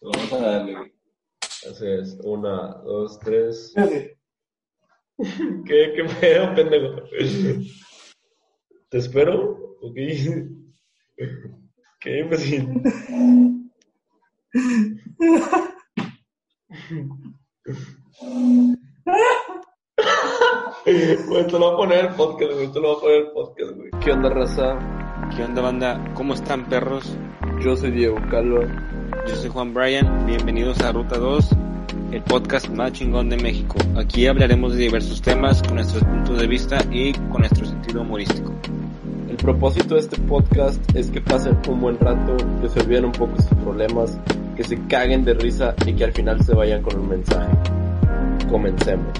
Vamos a darle, güey. Así es. Una, dos, tres. ¿Qué, qué pedo, pendejo? ¿Te espero? Ok. ¿Qué? Pues sí. Güey, te lo voy a poner el podcast, güey. Te lo voy a poner el podcast, güey. ¿Qué onda, raza? ¿Qué onda, banda? ¿Cómo están, perros? Yo soy Diego Calvo. Yo soy Juan Bryan. Bienvenidos a Ruta 2, el podcast más chingón de México. Aquí hablaremos de diversos temas con nuestros puntos de vista y con nuestro sentido humorístico. El propósito de este podcast es que pasen un buen rato, que se olviden un poco sus problemas, que se caguen de risa y que al final se vayan con un mensaje. Comencemos.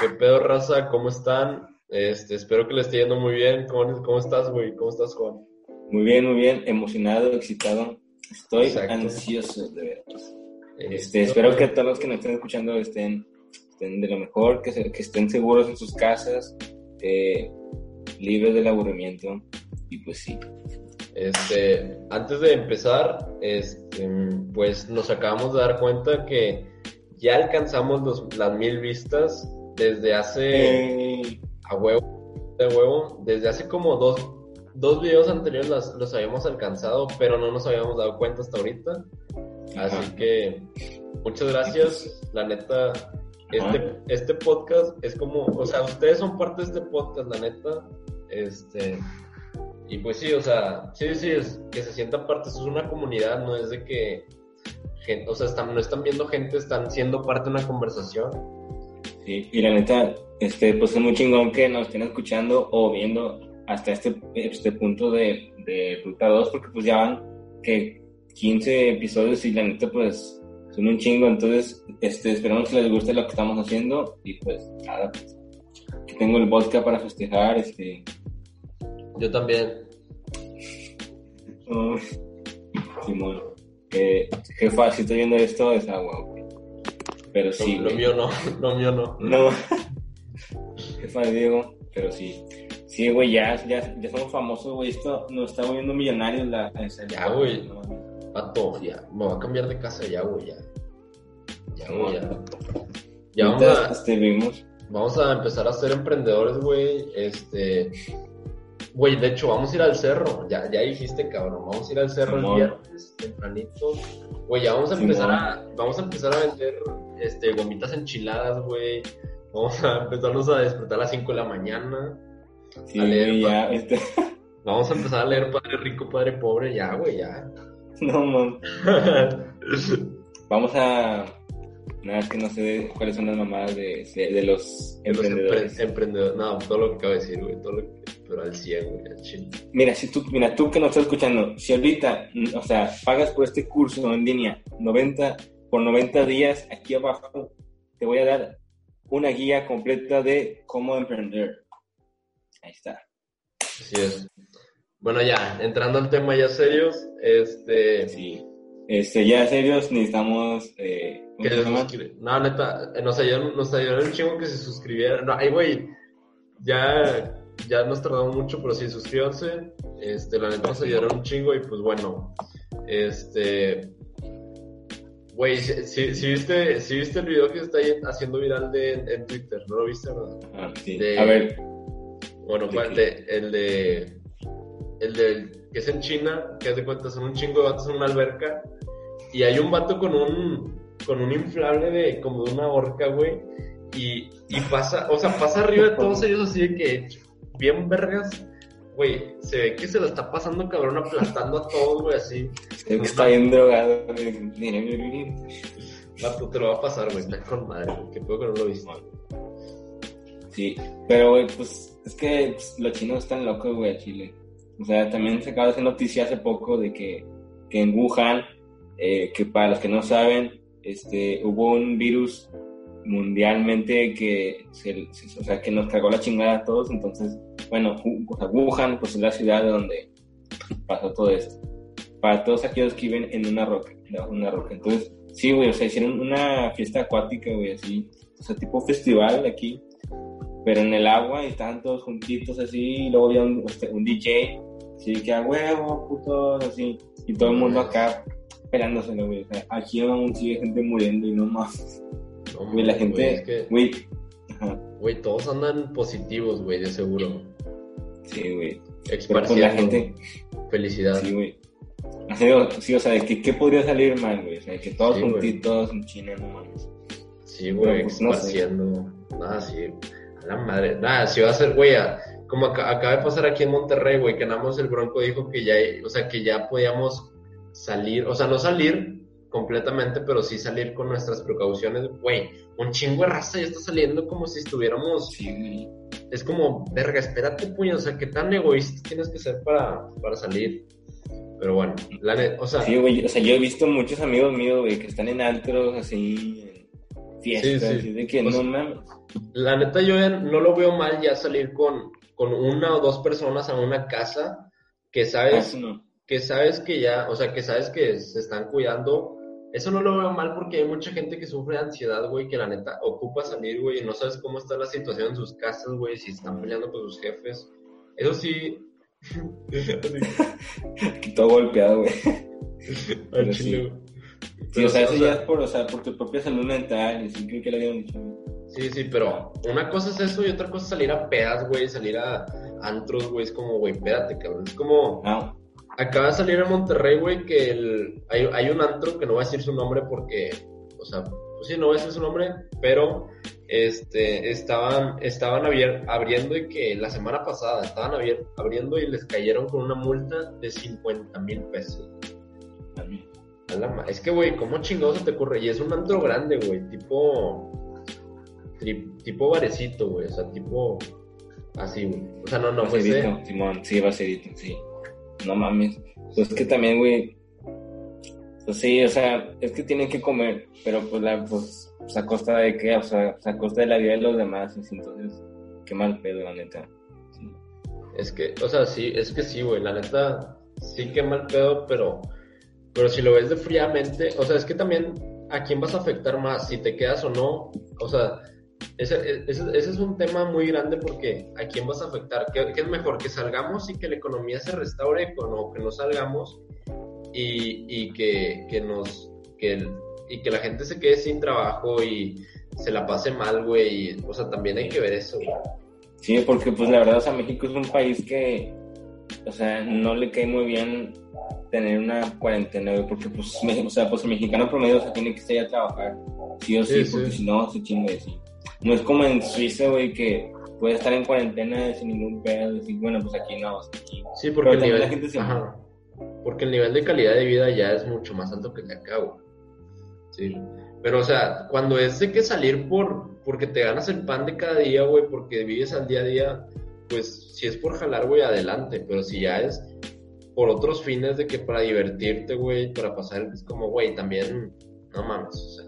¿Qué pedo, raza? ¿Cómo están? Este, espero que les esté yendo muy bien. ¿Cómo, cómo estás, güey? ¿Cómo estás, Juan? Muy bien, muy bien. Emocionado, excitado. Estoy Exacto. ansioso de veros. Este, espero que todos los que nos estén escuchando estén, estén de lo mejor, que, se- que estén seguros en sus casas, eh, libres del aburrimiento. Y pues sí. Este, antes de empezar, este, pues nos acabamos de dar cuenta que ya alcanzamos los- las mil vistas desde hace Eh, a huevo, de huevo, desde hace como dos, dos videos anteriores las- los habíamos alcanzado, pero no nos habíamos dado cuenta hasta ahorita. Así Ajá. que muchas gracias, la neta. Este, este podcast es como, o sea, ustedes son parte de este podcast, la neta. Este, y pues sí, o sea, sí, sí, es que se sientan parte, eso es una comunidad, no es de que, gen- o sea, están, no están viendo gente, están siendo parte de una conversación. Sí, y la neta, este, pues es muy chingón que nos estén escuchando o viendo hasta este, este punto de, de Ruta 2, porque pues ya van que 15 episodios y la neta pues son un chingo, entonces este, esperamos que les guste lo que estamos haciendo y pues nada, pues, que tengo el vodka para festejar, este, Yo también. oh, Simón, eh, jefa, si estoy viendo esto es agua, güey. pero sí, lo, mío no, lo mío no. No. Jefa de Diego, pero sí. Sí, güey, ya, ya, ya somos famosos, güey. Esto nos está volviendo millonarios la... Ya, güey. No. Pato, ya, me voy a cambiar de casa ya, güey, ya. Ya, güey, ya. Ya vamos a, este, vimos. vamos a empezar a ser emprendedores, güey. Este. Güey, de hecho, vamos a ir al cerro. Ya, ya dijiste, cabrón. Vamos a ir al cerro Simón. el viernes, tempranito. Güey, ya vamos a Simón. empezar a. Vamos a empezar a vender este, gomitas enchiladas, güey. Vamos a empezarnos a despertar a las 5 de la mañana. Sí, A leer, ya, este... Vamos a empezar a leer Padre Rico, Padre Pobre. Ya, güey, ya. No, man. Vamos a... Nada, es que no sé cuáles son las mamadas de, de, los De los emprendedores. empre- emprendedores. No, todo lo que acabo de decir, güey. Todo lo que. Pero al 100, güey. Al chile. Mira, si tú, mira, tú que nos estás escuchando, si ahorita, o sea, pagas por este curso en línea 90, por 90 días, aquí abajo te voy a dar una guía completa de cómo emprender. Ahí está. Así es. Bueno, ya, entrando al tema ya serios, este. Sí. Este, ya serios, necesitamos, eh, ¿cómo Que se suscri- No, neta, eh, nos ayudaron, nos ayudaron un chingo que se suscribieran. No, ay, güey, ya, ya nos tardamos mucho, pero sí, suscríbanse. Este, la neta nos ayudaron un chingo y pues bueno, este. Güey, si, si- si viste, si viste el video que está ahí haciendo viral de, en Twitter, ¿no lo viste, verdad? Ah, sí. De- A ver, Bueno, ¿De. De, el de. El de. Que es en China, que es de cuenta, son un chingo de vatos en una alberca. Y hay un vato con un. Con un inflable de. Como de una horca, güey. Y, y pasa. O sea, pasa arriba de todos ellos así de que. Bien vergas. Güey, se ve que se lo está pasando cabrón aplastando a todos, güey, así. que está bien drogado. güey. Vato, te lo va a pasar, güey. Está con madre, güey. Que puedo que no lo viste. Sí, pero güey, pues es que pues, los chinos están locos, güey, a Chile. O sea, también se acaba de hacer noticia hace poco de que, que en Wuhan, eh, que para los que no saben, este, hubo un virus mundialmente que, se, o sea, que nos cagó la chingada a todos. Entonces, bueno, Wuhan pues es la ciudad de donde pasó todo esto. Para todos aquellos que viven en una roca, de una roca. Entonces, sí, güey, o sea, hicieron una fiesta acuática, güey, así, o sea, tipo festival aquí pero en el agua y estaban todos juntitos así, y luego había un, este, un DJ Sí, que a huevo, puto, así. Y todo el mundo acá pelándoselo, güey. O sea, aquí aún sigue gente muriendo y no más. No, Güey, la gente, es que, güey. Güey, todos andan positivos, güey, de seguro. sí, güey. Pues Esparciendo la gente, felicidad. sí, güey. Así, sí, o sea, de que, ¿qué podría salir mal, güey? O sea, que todos Sí, güey. juntitos en China, no mames. Sí, güey, Pero, pues, no sé. Nada, sí. La madre. Nada, si va a ser, güey, como aca- acaba de pasar aquí en Monterrey, güey, que nada más el Bronco dijo que ya, o sea, que ya podíamos salir, o sea, no salir completamente, pero sí salir con nuestras precauciones. Güey, un chingo de raza ya está saliendo como si estuviéramos. Sí. Es como, verga, espérate, puño, o sea, qué tan egoísta tienes que ser para, para salir. Pero bueno, la net, o sea, Sí, güey. O sea, yo he visto muchos amigos míos, güey, que están en antros, así, en fiestas, Sí, sí. de que no mames. La neta, yo no lo veo mal ya salir con, con una o dos personas a una casa que sabes, no. que sabes que ya, o sea, que sabes que se están cuidando. Eso no lo veo mal porque hay mucha gente que sufre de ansiedad, güey, que la neta ocupa salir, güey, y no sabes cómo está la situación en sus casas, güey, si están peleando con sus jefes. Eso sí. Todo golpeado, güey. Pero chile, sí. o sea, eso ya es por, o sea, por tu propia salud mental, y sí creo que lo habían dicho. Sí, sí, pero una cosa es eso y otra cosa es salir a pedas, güey, salir a antros, güey, es como, güey, espérate, cabrón. Es como, Ah, acaba de salir en Monterrey, güey, que el, hay, hay un antro que no voy a decir su nombre porque, o sea, pues sí, no voy a decir su nombre, pero este, estaban, estaban abier- abriendo y que la semana pasada estaban abier- abriendo y les cayeron con una multa de 50 mil pesos. La Es que, güey, ¿cómo chingados se te ocurre? Y es un antro grande, güey, tipo. tri- tipo barecito, güey, o sea, tipo. Así, güey. O sea, no, no, pues. Simón, sí, Baserito, sí. No mames. Pues es que también, güey. Pues sí, o sea, es que tienen que comer, pero pues, la, pues, pues, a costa de qué, o sea, a costa de la vida de los demás, entonces, qué mal pedo, la neta. Sí. Es que, o sea, sí, es que sí, güey, la neta, sí que mal pedo, pero. Pero si lo ves de fríamente, o sea, es que también a quién vas a afectar más, si te quedas o no. O sea, ese, ese, ese es un tema muy grande porque a quién vas a afectar. ¿Qué, qué es mejor? ¿Que salgamos y que la economía se restaure o que no salgamos y, y que, que nos. Que y que la gente se quede sin trabajo y se la pase mal, güey. O sea, también hay que ver eso, güey. Sí, porque pues la verdad, o sea, México es un país que, o sea, no le cae muy bien tener una cuarentena, güey, porque pues, me- o sea, pues el mexicano promedio, o sea, tiene que estar a trabajar, sí o sí, Sí, porque sí. si no, se chinga de sí. No es como en Suiza, güey, que puede estar en cuarentena sin ningún pedo, decir, bueno, pues aquí no, sea, aquí. Sí, porque el nivel, la gente se- ajá. porque el nivel de calidad de vida ya es mucho más alto que el de acá, güey. Sí. Pero, o sea, cuando es de que salir por, porque te ganas el pan de cada día, güey, porque vives al día a día, pues si es por jalar, güey, adelante. Pero si ya es por otros fines de que para divertirte, güey, para pasar, es como, güey, también, no mames, o sea,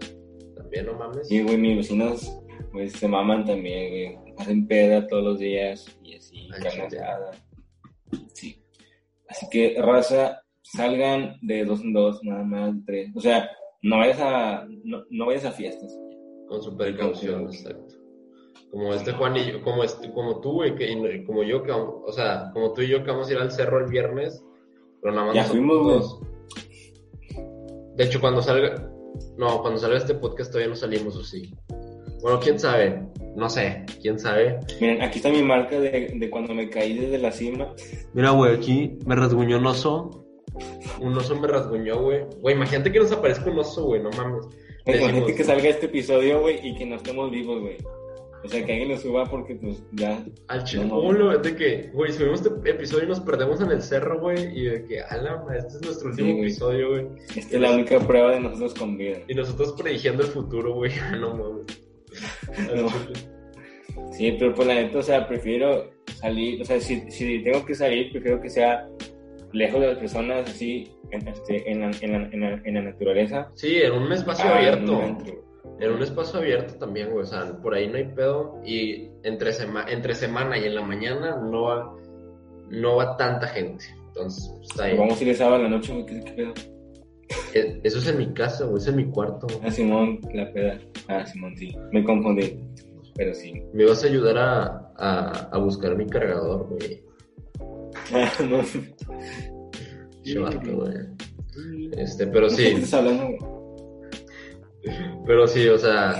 también no mames. Sí, güey, mis vecinos, pues, se maman también, güey, hacen peda todos los días y así, Ay, carne chile. asada. Sí. Así que, raza, salgan de dos en dos, nada más, tres. O sea, no vayas a, no, no vayas a fiestas. Con su precaución, exacto. Como este Juan y yo, como este, como tú, güey, que, como yo, que, o sea, como tú y yo que vamos a ir al cerro el viernes, pero nada más Ya fuimos, güey. De hecho, cuando salga, no, cuando salga este podcast todavía no salimos, o sí. Bueno, quién sabe, no sé, quién sabe. Miren, aquí está mi marca de, de cuando me caí desde la cima. Mira, güey, aquí me rasguñó un oso. Un oso me rasguñó, güey. Güey, imagínate que nos aparezca un oso, güey, no mames. Imagínate Decimos- que salga este episodio, güey, y que no estemos vivos, güey. O sea, que alguien lo suba porque, pues, ya. Al chile, No, ¿cómo no. de que, güey, subimos este episodio y nos perdemos en el cerro, güey? Y de que, ala, este es nuestro último Sí, episodio, güey. Esta es la única prueba de nosotros con vida. Y nosotros prediciendo el futuro, güey. no mames. No. Sí, pero pues la neta, o sea, prefiero salir, o sea, si, si tengo que salir, prefiero que sea lejos de las personas, así, en, este, en, la, en, la, en, la, en la naturaleza. Sí, en un espacio Ah, abierto. en. En un espacio abierto también, güey. O sea, por ahí no hay pedo. Y entre, sema entre semana y en la mañana no va, no va tanta gente. Entonces, pues, está ahí. Vamos a ir el sábado en la noche, güey, ¿qué, qué pedo? Eh, Eso es en mi casa, güey. Es en mi cuarto. Ah, Simón, la peda. Ah, Simón, sí. Me confundí. Pero sí. Me vas a ayudar a, a, a buscar mi cargador, güey. Ah, no. Chivato, güey. Este, pero ¿De qué sí, estás hablando, güey? Pero sí, o sea,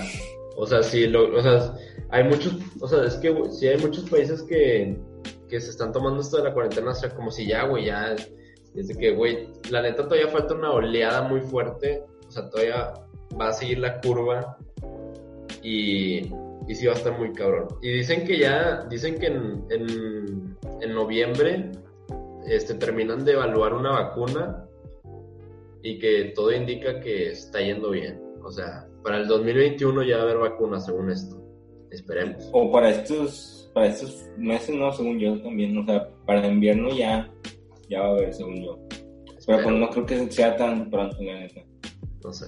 o sea, sí, lo, o sea, hay muchos, o sea, es que sí hay muchos países que, que se están tomando esto de la cuarentena, o sea, como si ya, güey, ya, es de que, güey, la neta todavía falta una oleada muy fuerte, o sea, todavía va a seguir la curva y, y sí va a estar muy cabrón. Y dicen que ya, dicen que en, en, en noviembre este, terminan de evaluar una vacuna y que todo indica que está yendo bien. O sea, para el 2021 ya va a haber vacunas según esto. Esperemos. O para estos, para estos meses, no, según yo también. O sea, para invierno ya, ya va a haber, según yo. Pero pues, no creo que sea tan pronto, la neta. No sé.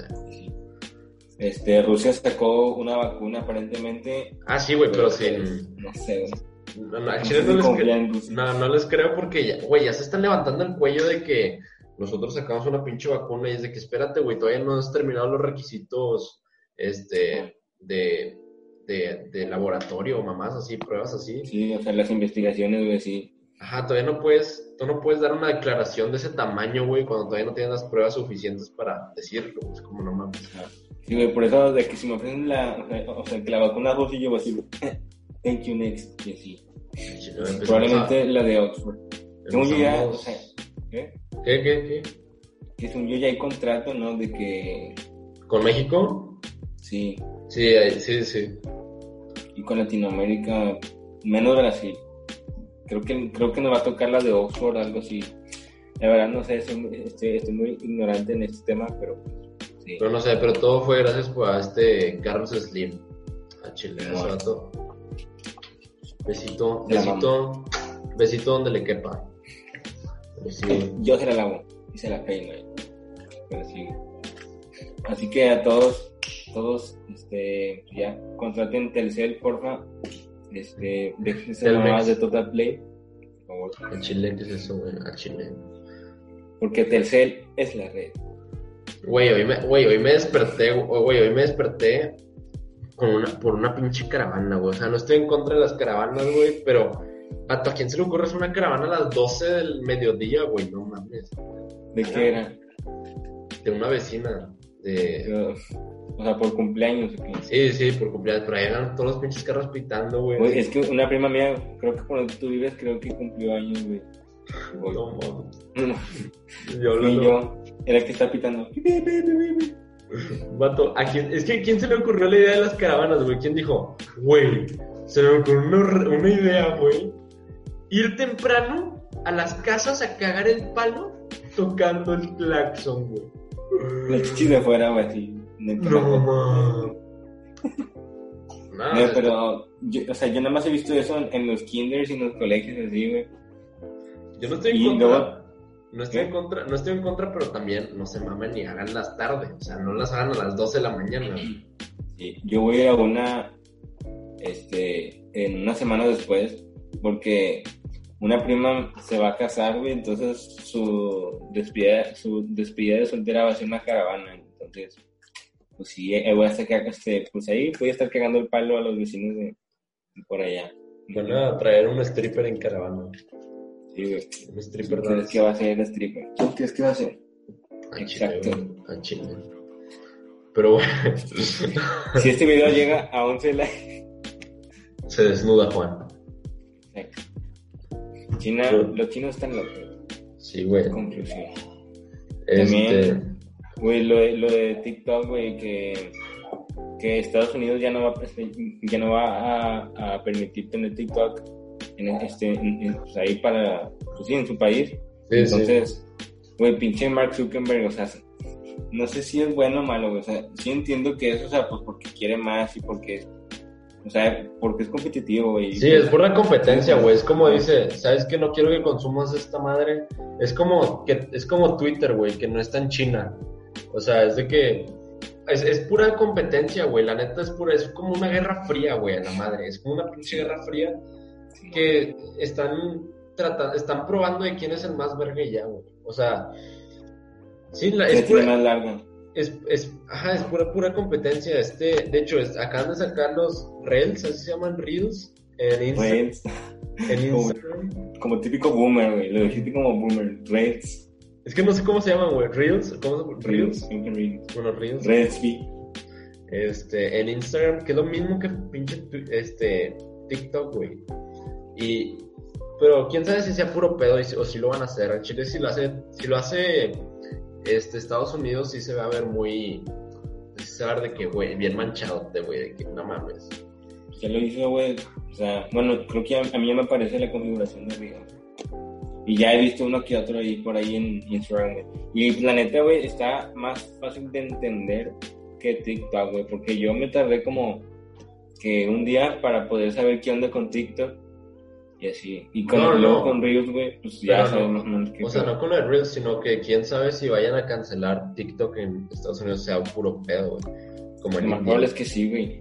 Este, Rusia sacó una vacuna aparentemente. Ah, sí, güey, pero pues, sin... No sé, güey. No, sé no les no les creo porque ya, güey, ya se están levantando el cuello de que nosotros sacamos una pinche vacuna y es de que espérate, güey, todavía no has terminado los requisitos este de, de, de laboratorio mamás así, pruebas así. Sí, o sea, las investigaciones, güey, sí. Ajá, todavía no puedes, tú no puedes dar una declaración de ese tamaño, güey, cuando todavía no tienes las pruebas suficientes para decirlo, es como no mames. Sí, güey, por eso de que si me ofrecen la, o sea, o sea, que la vacuna rusa, yo voy a decir, thank you next, y así. Empezamos Probablemente la de Oxford. Según yo ya, o sea, ¿qué? ¿Qué, qué, qué? Que según yo ya hay contrato, ¿no? De que, ¿Con México? Sí, Sí, sí, sí. y con Latinoamérica, menos Brasil. Creo que, creo que nos va a tocar la de Oxford, algo así. La verdad, no sé, soy muy- estoy, estoy muy ignorante en este tema, pero sí. Pero no sé, pero todo fue gracias pues, a este Carlos Slim. A Chile, Bueno. vato. Besito, besito, besito donde le quepa. Sí. Yo se la lavo y se la peino. eh. Pero sí. Así que a todos, todos, este, ya, contraten Telcel, porfa. Este, déjense más de Total Play, por favor. A Chile, ¿qué es eso, güey? A Chile. Porque Telcel es la red. Güey, hoy me, güey, hoy me desperté, güey, hoy me desperté con una, por una pinche caravana, güey. O sea, no estoy en contra de las caravanas, güey, pero ¿a quién se le ocurre hacer una caravana a las 12 del mediodía, güey? No mames. ¿De qué era? De una vecina. O sea, por cumpleaños. ¿o qué? Sí, sí, por cumpleaños, pero ahí eran todos los pinches carros pitando, güey. Es que una prima mía, creo que donde tú vives, creo que cumplió años, güey. No. No, Yo y hablando- yo era el que está pitando. Vato, ¿a quién- es que ¿a quién se le ocurrió la idea de las caravanas, güey? ¿Quién dijo, güey, se me ocurrió una, una idea, güey? Ir temprano a las casas a cagar el palo tocando el claxon, güey. La chichi de fuera, güey, así. No, mames. No, pero, yo, o sea, yo nada más he visto eso en, los kinders y en los colegios, así, güey. yo no estoy en Y contra. luego, No estoy en contra, no estoy en contra, pero también no se mamen ni hagan las tardes. O sea, no las hagan a las 12 de la mañana. sí, yo voy a una, este, en una semana después, porque una prima se va a casar, güey, entonces su despedida, su despedida de soltera va a ser una caravana, entonces, pues sí, eh, voy a estar, este, pues ahí voy a estar cagando el palo a los vecinos de, de por allá. Van a traer un stripper en caravana. Sí, güey. Un ¿Quién stripper crees que va a ser el stripper? ¿Quién crees que va a ser? Exacto. Chile. Pero bueno, Si este video llega a 11 likes, se desnuda Juan. China, Sí. los chinos están locos. Sí, güey. Conclusión. Este, También- Güey, lo de, lo de TikTok, güey, que, que Estados Unidos ya no va, a- ya no va a, a permitir tener TikTok en, este, en- en- pues ahí para, pues sí, en su país. sí, Entonces, güey, pinche Mark Zuckerberg, o sea, no sé si es bueno o malo, güey, o sea, sí entiendo que es, o sea, pues porque quiere más y porque, o sea, porque es competitivo, güey. sí. Sí, es pura competencia, güey. Es como dice, ¿sabes que no quiero que consumas esta madre? Es como que es como Twitter, güey, que no está en China. O sea, es de que es, es pura competencia, güey. La neta es pura, es como una guerra fría, güey, a la madre. Es como una pinche guerra fría que están tratando, están probando de quién es el más verga y ya, güey. O sea, sí, la, es pura, más larga. Es, es, ajá, es pura, pura competencia. Este, de hecho, es, acaban de sacar los Reels, así se llaman Reels, en Instagram. Reels. En Instagram. Como típico boomer, güey. Lo dijiste como boomer. Reds. Es que no sé cómo se llaman, güey. Reels. ¿Cómo se Reels. Reels? Reels. Bueno, Reels. Reds, sí. Este, en Instagram, que es lo mismo que pinche este, TikTok, güey. Y, pero quién sabe si sea puro pedo y o si lo van a hacer. En Chile si lo hace, si lo hace este, Estados Unidos sí se va a ver muy, se va a ver de que, güey, bien manchado, de güey, de que no mames. Ya lo hizo, güey. O sea, bueno, creo que a, mí ya me parece la configuración de arriba. Y ya he visto uno que otro ahí por ahí en Instagram, güey. Y la neta, güey, está más fácil de entender que TikTok, güey. Porque yo me tardé como que un día para poder saber qué onda con TikTok. Y así. Y con, No, luego no. con Reels, güey, pues ya sabes no. o sea, no con el Reels, sino que quién sabe si vayan a cancelar TikTok en Estados Unidos sea puro pedo, güey. Como Lo más probable es que sí, güey.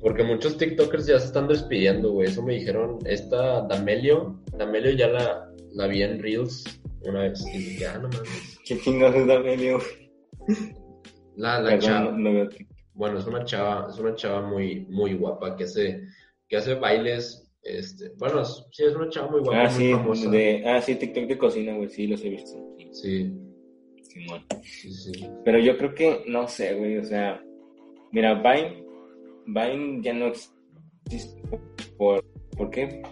Porque muchos TikTokers ya se están despidiendo, güey. Eso me dijeron. Esta Damelio, Damelio ya la, la vi en Reels una vez. Y ya, no mames. ¿Qué chingados es Damelio? La, la chava. Bueno, es una chava, es una chava muy, muy guapa que hace, que hace bailes. Este, bueno, sí, es una chava muy guapa, Ah, sí, famosa. de, ah, sí, TikTok de cocina, güey, sí, los he visto. Sí, Sí, Simón. sí, sí. Pero yo creo que, no sé, güey, o sea, mira, Vine, Vine ya no existe. ¿Por, ¿por qué?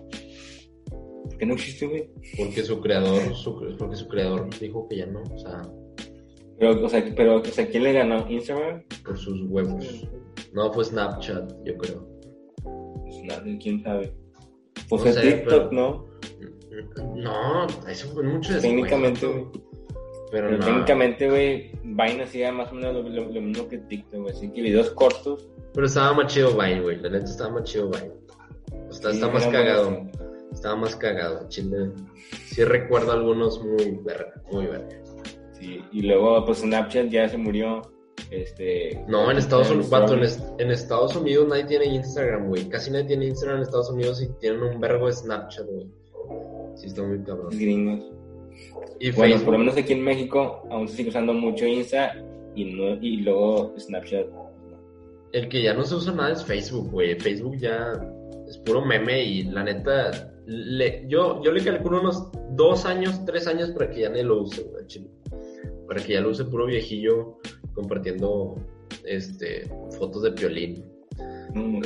¿Por qué no existe, güey? Porque su creador, su, porque su creador dijo que ya no, o sea, Pero, o sea, pero, o sea, ¿quién le ganó? ¿Instagram? por sus huevos. No, fue Snapchat, yo creo. Pues nadie, quién sabe. Pues No sé, TikTok, pero- ¿no? No, eso fue mucho después. Técnicamente, güey. Pero, Pero no. técnicamente, güey, Vine hacía más o menos lo, lo- lo mismo que TikTok, güey. Así que videos cortos. Pero estaba más chido Vine, güey. La neta estaba más chido Vine. Está, sí, está más cagado. Estaba más cagado. Chile. Sí recuerdo algunos muy verga, muy verga. Sí, y luego, pues Snapchat ya se murió. Este. No, en Estados Unidos, vato, en, Estados Unidos nadie tiene Instagram, güey. Casi nadie tiene Instagram en Estados Unidos y tienen un vergo de Snapchat, güey. Sí, está muy cabrón. gringos. Y Bueno, Facebook. por lo menos aquí en México aún se sigue usando mucho Insta y, no, y luego Snapchat. El que ya no se usa nada es Facebook, güey. Facebook ya es puro meme y la neta, le, yo, yo le calculo unos dos años, tres años para que ya ni lo use, güey. Para que ya lo use puro viejillo compartiendo este fotos de piolín. Mm,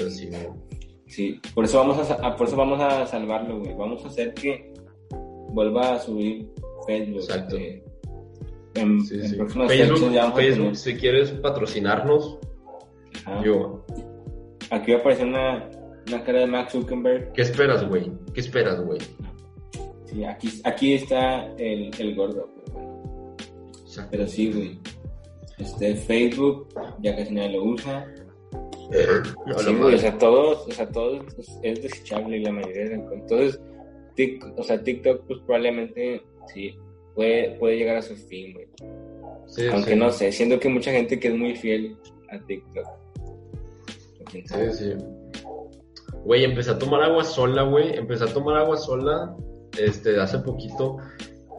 sí, por eso vamos a, por eso vamos a salvarlo, güey. Vamos a hacer que vuelva a subir Facebook. Exacto. en, Sí, en sí. próximas fechas Facebook, ya si quieres patrocinarnos, Ajá. yo. Aquí va a aparecer una, una cara de Max Zuckerberg. ¿Qué esperas, güey? ¿Qué esperas, güey? Sí, aquí, aquí está el, el gordo. Pero sí, güey. Este Facebook ya casi nadie lo usa. No, Sí, güey, o sea, todos, o sea, todo es, es desechable y la mayoría de las Entonces, Tik- o sea, TikTok, pues probablemente sí puede, puede llegar a su fin, güey. Sí, Aunque sí. no sé, siento que mucha gente que es muy fiel a TikTok. Sí, sí. Güey, empecé a tomar agua sola, güey. Empecé a tomar agua sola, este, hace poquito.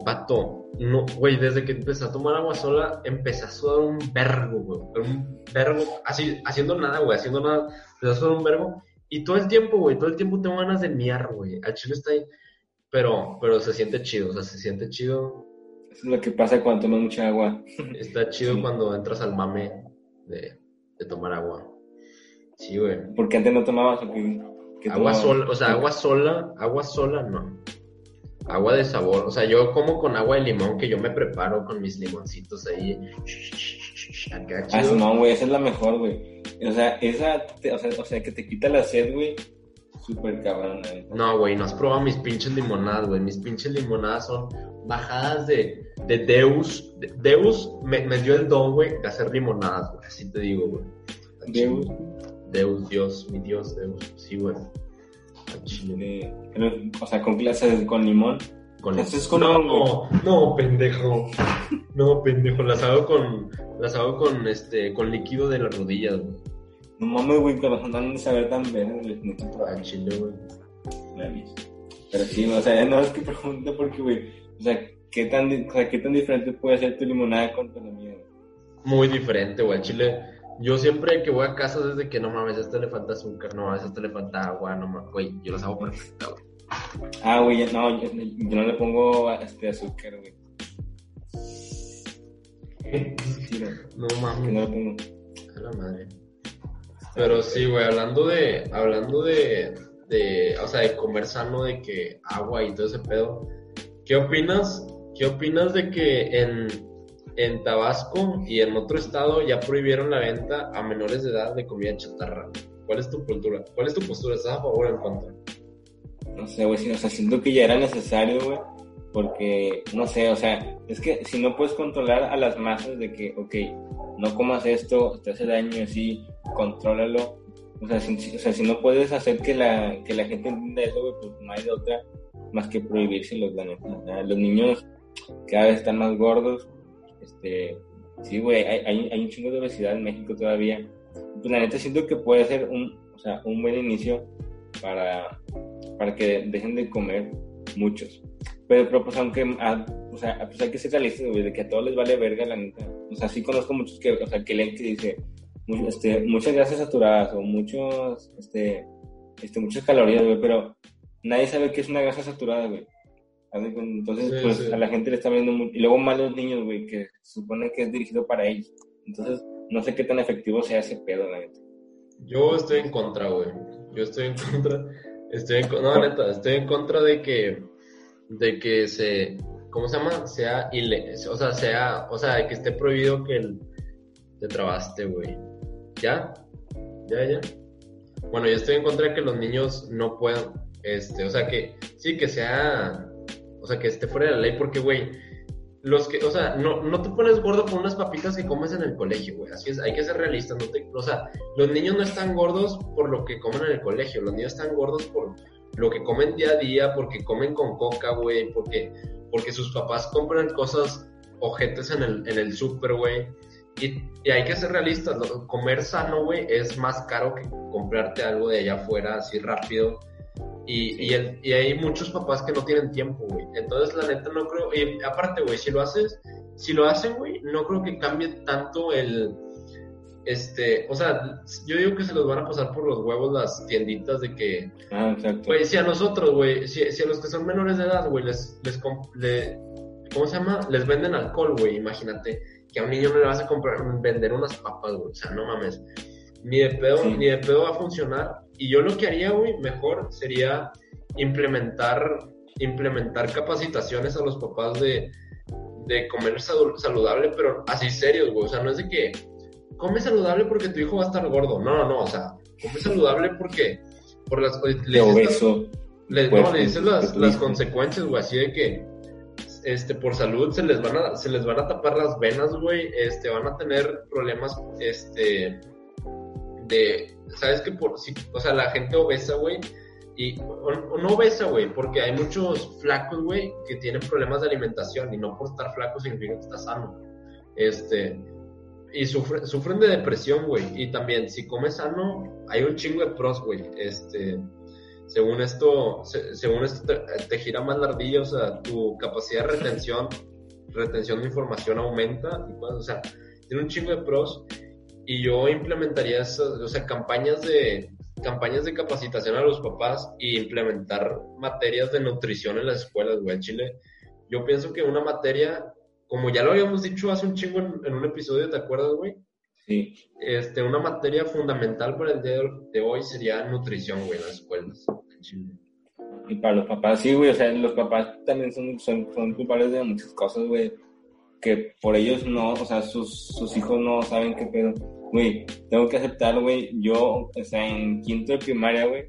Vato, no, güey, desde que empecé a tomar agua sola, empecé a sudar un vergo, güey. Un vergo, así, haciendo nada, güey, haciendo nada. Empecé a sudar un vergo. Y todo el tiempo, güey, todo el tiempo tengo ganas de miar, güey. Al chile está ahí. Pero, pero se siente chido, o sea, se siente chido. Eso es lo que pasa cuando tomas mucha agua. Está chido Sí. cuando entras al mame de, de tomar agua. Sí, güey. Porque antes no tomabas o qué? ¿Qué Agua tomabas? sola, o sea, agua sola, agua sola no. Agua de sabor, o sea, yo como con agua de limón que yo me preparo con mis limoncitos ahí. Acá Ah, no, güey, esa es la mejor, güey. O sea, esa, te- o sea, o sea, que te quita la sed, güey. Súper cabrón, güey. No, güey, no has probado mis pinches limonadas, güey. Mis pinches limonadas son bajadas de, de Deus. De- Deus me, me dio el don, güey, de hacer limonadas, güey. Así te digo, güey. Deus. Deus, Dios, mi Dios, Deus. Sí, güey. Chile. Pero, o sea, con clases con limón. Con Eso es con no, pendejo. No, pendejo. Las hago con, las hago con, este, con líquido de las rodillas, güey. No mames, güey, razón han de saber tan bien, Al chile, güey. Pero sí, o sea, no es que pregunte porque, güey, o sea, ¿qué tan, o sea, ¿qué tan diferente puede ser tu limonada con tu la mía? Muy diferente, güey. Al chile, yo siempre que voy a casa desde que no mames, a este le falta azúcar, no mames, a este le falta agua, no mames, güey, yo las hago perfectas, güey. Ah, güey, no, yo, yo no le pongo este azúcar, güey. Sí, no, No mames. no le pongo. A la madre. Pero sí, güey, hablando de, hablando de, de, o sea, de comer sano, de que agua y todo ese pedo, ¿qué opinas? ¿Qué opinas de que en, en Tabasco y en otro estado ya prohibieron la venta a menores de edad de comida chatarra? ¿Cuál es tu cultura? ¿Cuál es tu postura? ¿Estás a favor en contra? No sé, güey, o sea, siento que ya era necesario, güey, porque, no sé, o sea, es que si no puedes controlar a las masas de que, ok, no comas esto, te hace daño así, contrólalo. O sea, si, o sea, si no puedes hacer que la, que la gente entienda eso, güey, pues no hay de otra más que neta. O sea, los niños cada vez están más gordos, este, sí, güey, hay, hay, hay un chingo de obesidad en México todavía. Pues la neta siento que puede ser un, o sea, un buen inicio para, para que dejen de comer muchos. Pero, pero pues aunque, ah, o sea, pues hay que ser realistas, güey, de que a todos les vale verga, la neta. O sea, sí conozco muchos que, o sea, que leen que dice, este, muchas grasas saturadas o muchos, este, este, muchas calorías, güey, pero nadie sabe qué es una grasa saturada, güey. Entonces, Sí, pues sí. a la gente le está viendo mucho. Y luego más los niños, güey, que se supone que es dirigido para ellos. Entonces, no sé qué tan efectivo sea ese pedo, la neta. Yo estoy en contra, güey. Yo estoy en contra. Estoy en, no, neta, estoy en contra de que, de que se, ¿cómo se llama? Sea ile, o sea, sea, o sea, que esté prohibido que el, te trabaste, güey. ¿Ya? ¿Ya, ya? Bueno, yo estoy en contra de que los niños no puedan, este, o sea, que, sí, que sea, o sea, que esté fuera de la ley, porque, güey, los que, o sea, no, no te pones gordo por unas papitas que comes en el colegio, güey. Así es, hay que ser realistas, no te, o sea, los niños no están gordos por lo que comen en el colegio, los niños están gordos por lo que comen día a día, porque comen con coca, güey, porque, porque sus papás compran cosas ojetes en el, en el súper, güey. Y, y hay que ser realistas, comer sano, güey, es más caro que comprarte algo de allá afuera así rápido. Y, y, el- y hay muchos papás que no tienen tiempo, güey. Entonces, la neta, no creo. Y aparte, güey, si lo haces, si lo hacen, güey, no creo que cambie tanto el. Este, o sea, yo digo que se los van a pasar por los huevos las tienditas de que, Ah, exacto. güey, si a nosotros, güey, si, si a los que son menores de edad, güey, les, les, comp- le- ¿cómo se llama? Les venden alcohol, güey, imagínate, que a un niño no le vas a comprar, vender unas papas, güey, o sea, no mames, ni de pedo, Sí. ni de pedo va a funcionar, y yo lo que haría, güey, mejor sería implementar, implementar capacitaciones a los papás de, de comer saludable, pero así serios, güey, o sea, no es de que come saludable porque tu hijo va a estar gordo, no, no, no, o sea, come saludable porque, por las, le obeso. le, Pues, no, le dices las, pues, las consecuencias, güey, así de que este, por salud se les van a, se les van a tapar las venas, güey, este, van a tener problemas, este, ¿sabes qué? Por, si, o sea, la gente obesa, güey, y, o, no obesa, güey, porque hay muchos flacos, güey, que tienen problemas de alimentación y no por estar flaco significa que está sano, este, y sufre- sufren de depresión, güey, y también, si comes sano, hay un chingo de pros, güey, este, según esto, se- según esto te, gira más la ardilla, o sea, tu capacidad de retención, retención de información aumenta, y cosas, o sea, tiene un chingo de pros, y yo implementaría esas, o sea, campañas de campañas de capacitación a los papás y implementar materias de nutrición en las escuelas, güey, en Chile. Yo pienso que una materia, como ya lo habíamos dicho hace un chingo en, en un episodio, ¿te acuerdas, güey? Sí. Este, una materia fundamental para el día de hoy sería nutrición, güey, en las escuelas. en Chile. Y para los papás, sí, güey, o sea, los papás también son, son, son culpables de muchas cosas, güey, que por ellos no, o sea, sus, sus hijos no saben qué pedo. Güey, tengo que aceptar, güey, yo, o sea, en quinto de primaria, güey,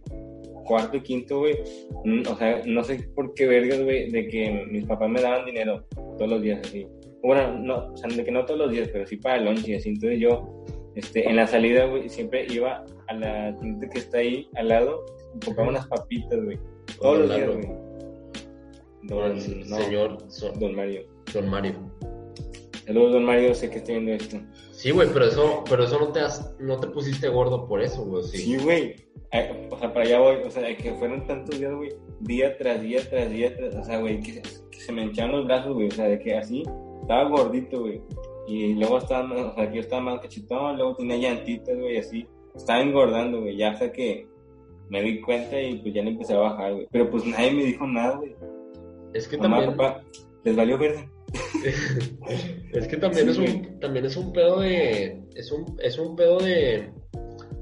cuarto y quinto, güey, mm, o sea, no sé por qué vergas, güey, de que mis papás me daban dinero todos los días, así. Bueno, no, o sea, de que no todos los días, pero sí para el lunch y así. Entonces yo, este, en la salida, güey, siempre iba a la tienda que está ahí al lado y compraba unas papitas, güey. Todos los días, güey. Don, no, señor Don Mario. Don Mario. Saludos, Don Mario, sé que está viendo esto. Sí, güey, pero eso, pero eso no te has, no te pusiste gordo por eso, güey, sí. Sí, güey. Ay, O sea, para allá voy. O sea, que fueron tantos días, güey. Día tras día, tras día, tras... O sea, güey, que, que se me hinchaban los brazos, güey. O sea, de que así, estaba gordito, güey. Y luego estaba, o sea, que yo estaba más cachetón, luego tenía llantitas, güey, así. Estaba engordando, güey. Ya hasta que me di cuenta y pues ya le empecé a bajar, güey. Pero pues nadie me dijo nada, güey. Es que Mamá, también. papá, les valió verde. es que también Sí, es un también es un pedo de es un es un pedo de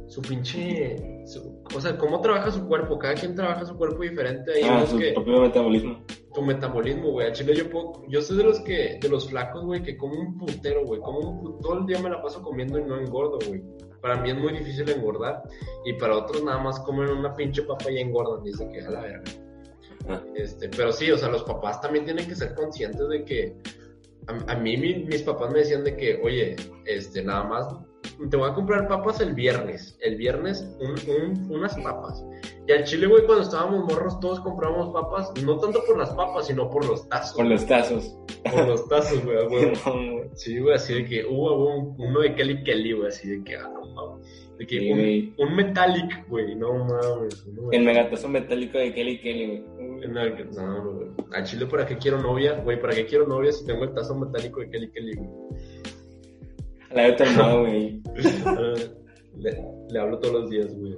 su pinche su- o sea cómo trabaja su cuerpo cada quien trabaja su cuerpo diferente hay Ah, su que propio metabolismo. tu metabolismo güey a chile yo puedo yo soy de los que de los flacos güey que como un putero güey como un pu- todo el día me la paso comiendo y no engordo güey para mí es muy difícil engordar y para otros nada más comen una pinche papa y engordan dice que a la verga Este, pero sí, o sea, los papás también tienen que ser conscientes de que a, a mí mi- mis papás me decían de que, oye, este, nada más te voy a comprar papas el viernes, el viernes un- un- unas papas. Y al chile, güey, cuando estábamos morros todos comprábamos papas, no tanto por las papas, sino por los tazos. Con los tazos. Por los tazos, güey, güey. No. Sí, güey, así de que hubo un, uno de Kelly Kelly, güey, así de que, ah, no mames. De que Sí, un, güey. un metallic, güey, no mames. uno El megatazo metálico de Kelly Kelly, güey. No, no, no, güey. A Chile, ¿para qué quiero novia? Güey, ¿para qué quiero novia si tengo el tazo metálico de Kelly Kelly? güey? La de modo, güey. le, le hablo todos los días, güey.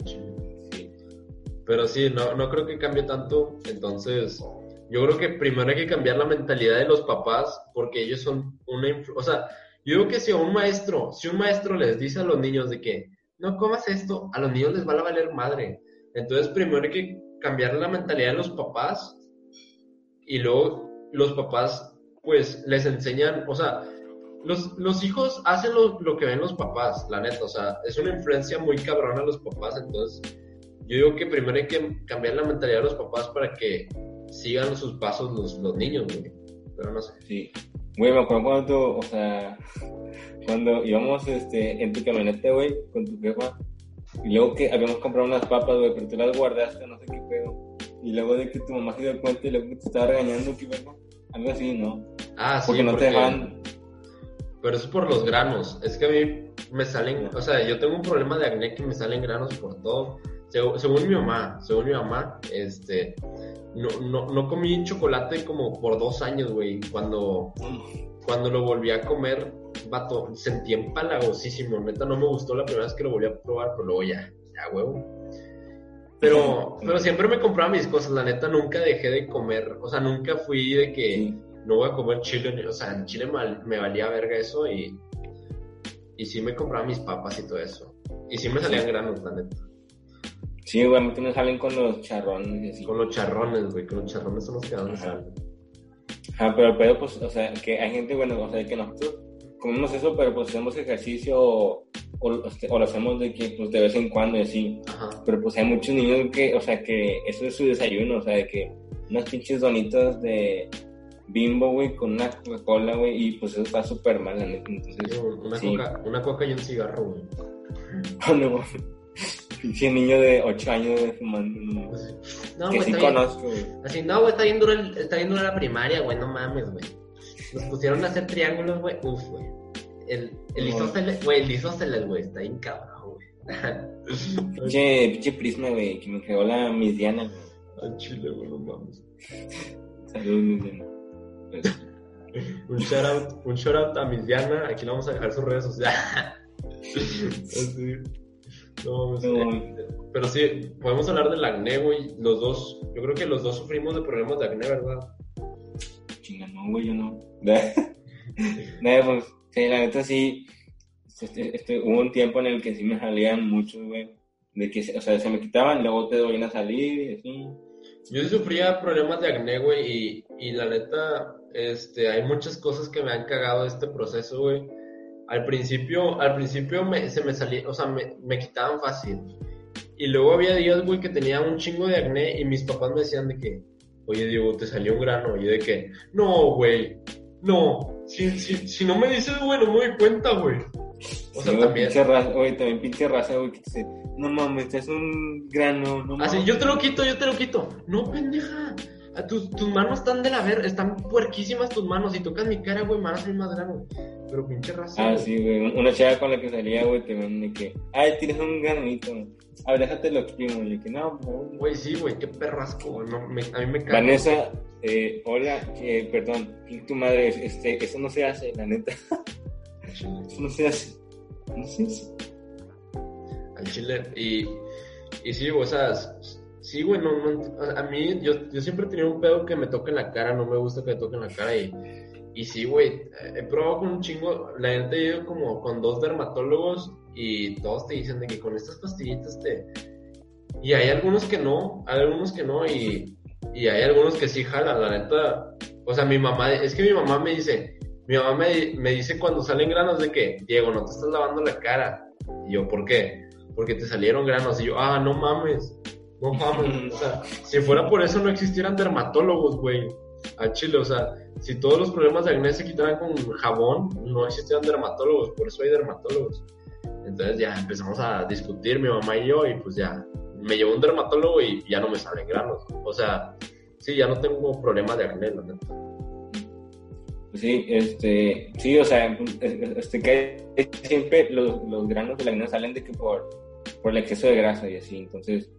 Pero sí, no, no creo que cambie tanto. Entonces, yo creo que primero hay que cambiar la mentalidad de los papás porque ellos son una... O sea, yo digo que si a un maestro, si un maestro les dice a los niños de que no comas esto, a los niños les va a valer madre. Entonces, primero hay que cambiar la mentalidad de los papás y luego los papás, pues, les enseñan, o sea, los, los hijos hacen lo, lo que ven los papás, la neta, o sea, es una influencia muy cabrona a los papás, entonces yo digo que primero hay que cambiar la mentalidad de los papás para que sigan sus pasos los, los niños, güey. Pero no sé. Sí. Güey, me acuerdo cuando tú, o sea, cuando íbamos este, en tu camioneta, güey, con tu jefa, y luego que habíamos comprado unas papas, güey, pero tú las guardaste, no sé qué pedo. Y luego de que tu mamá se dio cuenta y luego que te estaba regañando, ¿qué verga? Algo así, ¿no? Ah, sí, Porque no te dejaban. Pero eso es por los granos. Es que a mí me salen, o sea, yo tengo un problema de acné que me salen granos por todo. Según, mi mamá, según mi mamá, este, no, no, no comí chocolate como por dos años, güey. Cuando, cuando lo volví a comer, vato, sentí empalagosísimo. Neta, no me gustó la primera vez que lo volví a probar, pero luego ya, ya, huevo. Pero, pero siempre me compraba mis cosas, la neta, nunca dejé de comer. O sea, nunca fui de que. No voy a comer chile, o sea, en Chile mal- me valía verga eso y, y sí me compraba mis papas y todo eso. Y sí me salían granos, la neta. Sí, güey, a mí también me salen con los charrones y así. Con los charrones, güey, con los charrones son los que dan sal. Ah, pero el pedo, pues, o sea, que hay gente, bueno, o sea, que nosotros comemos eso, pero pues hacemos ejercicio o, o, este, o lo hacemos de que, pues, de vez en cuando y así. Ajá. Pero pues hay muchos niños que, o sea, que eso es su desayuno, o sea, de que unas pinches donitas de bimbo, güey, con una Coca-Cola, güey, y pues eso está súper mal, la neta. Entonces, Una, sí. coca, una coca y un cigarro, güey. Oh, no, mames. pinche niño de 8 años güey, fumando, no. No, que güey, sí bien. conozco, güey. Así, no, güey, está bien dura, está bien dura la primaria, güey, no mames, güey. Nos pusieron a hacer triángulos, güey, uf, güey. El, el isósceles, güey, el isósceles, güey, está bien cabrón, güey. Pinche, pinche prisma, güey, que me creó la Miss Diana, güey. Al chile, güey, no mames. Saludos, Miss Diana. Pues, Un shout out, un shout out a Miss Diana, aquí le vamos a dejar sus redes sociales. Así. No, No, eh, mames. pero sí, podemos hablar del acné, güey. Los dos, yo creo que los dos sufrimos de problemas de acné, ¿verdad? Chinga, no, güey, yo no. Nada, pues, sí, la neta sí. Este, este, hubo un tiempo en el que sí me salían muchos, güey. De que, o sea, se me quitaban, luego te volvían a salir y así. Yo sí sufría problemas de acné, güey, y, y la neta, este, hay muchas cosas que me han cagado de este proceso, güey. Al principio, al principio me, se me salía, o sea, me, me quitaban fácil. Y luego había días, güey, que tenía un chingo de acné y mis papás me decían de que, oye, Diego, te salió un grano. Y yo de que, no, güey, no. Si, si, si no me dices, güey, no me doy cuenta, güey. O sea, Sí, también. Pinche raza, güey, también pinche raza, güey, que te dice, no mames, es un grano, no mames. Así, yo te lo quito, yo te lo quito. No, pendeja. Tus, tus manos están de la ver, están puerquísimas tus manos. Si tocas mi cara, güey, me van a salir más grano. Pero pinche raza. Ah, sí, güey. Una chava con la que salía, güey, te de que, ay, tienes un granito. A ver, déjate lo exprimo. Y que, no. Güey, sí, güey, qué perrasco, güey. No, me- a mí me caga. Vanessa, eh, hola, eh, perdón, tu madre, este, eso no se hace, la neta. Eso no se hace. No se hace. Al chile. Y Y sí, o sea, sí, güey, no, no- a mí, yo, yo siempre he tenido un pedo que me toque en la cara, no me gusta que me toque en la cara y, y sí, güey, he probado con un chingo, la gente he ido como con dos dermatólogos y todos te dicen de que con estas pastillitas te... Y hay algunos que no, hay algunos que no y, y hay algunos que sí jalan, la neta. O sea, mi mamá, es que mi mamá me dice, mi mamá me, me dice cuando salen granos de que, Diego, no te estás lavando la cara. Y yo, ¿por qué? Porque te salieron granos. Y yo, ah, no mames, no mames. O sea, si fuera por eso no existieran dermatólogos, güey. A Chile, o sea, si todos los problemas de acné se quitaran con jabón, no existieran dermatólogos, por eso hay dermatólogos. Entonces ya empezamos a discutir mi mamá y yo y pues ya me llevó un dermatólogo y ya no me salen granos. O sea, sí, ya no tengo problema de acné, la neta. Pues Sí, este, sí, o sea, este, que siempre los, los granos de la acné salen de que por, por el exceso de grasa y así, entonces,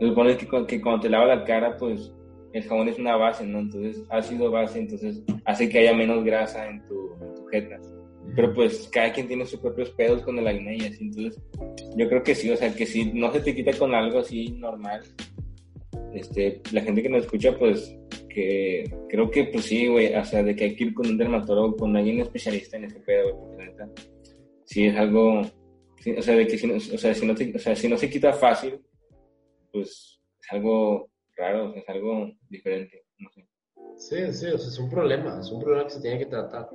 supone que, cu- que cuando te lavas la cara, pues, el jabón es una base, ¿no? Entonces, ácido base, entonces, hace que haya menos grasa en tu, en tu jeta. Pero pues, cada quien tiene sus propios pedos con el acné y así, entonces, yo creo que sí, o sea, que si no se te quita con algo así normal, este, la gente que nos escucha, pues, que creo que pues sí, güey, o sea, de que hay que ir con un dermatólogo, con alguien especialista en ese pedo, güey, porque neta, sí es algo, o sea, de que si no, o sea, si no te- o sea, si no se quita fácil, pues es algo raro, es algo diferente, no sé, Sí, sí, o sea, es un problema, es un problema que se tiene que tratar.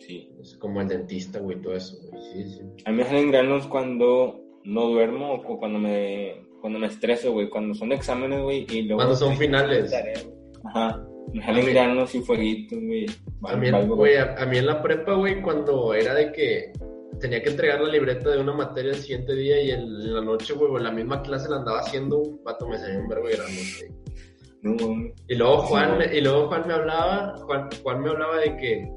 sí. Es como el dentista, güey, todo eso, güey. Sí, sí. A mí me salen granos cuando no duermo o cuando me, cuando me estreso, güey, cuando son exámenes, güey, y luego... Cuando son finales. tarea. Ajá, me salen mí- granos y fueguitos, güey. A mí, güey, a, a mí en la prepa, güey, cuando era de que tenía que entregar la libreta de una materia el siguiente día y el- en la noche, güey, en la misma clase la andaba haciendo, un vato me salió un verbo de granote. No. Y luego Juan, güey. y luego Juan me hablaba, Juan, Juan me hablaba de que,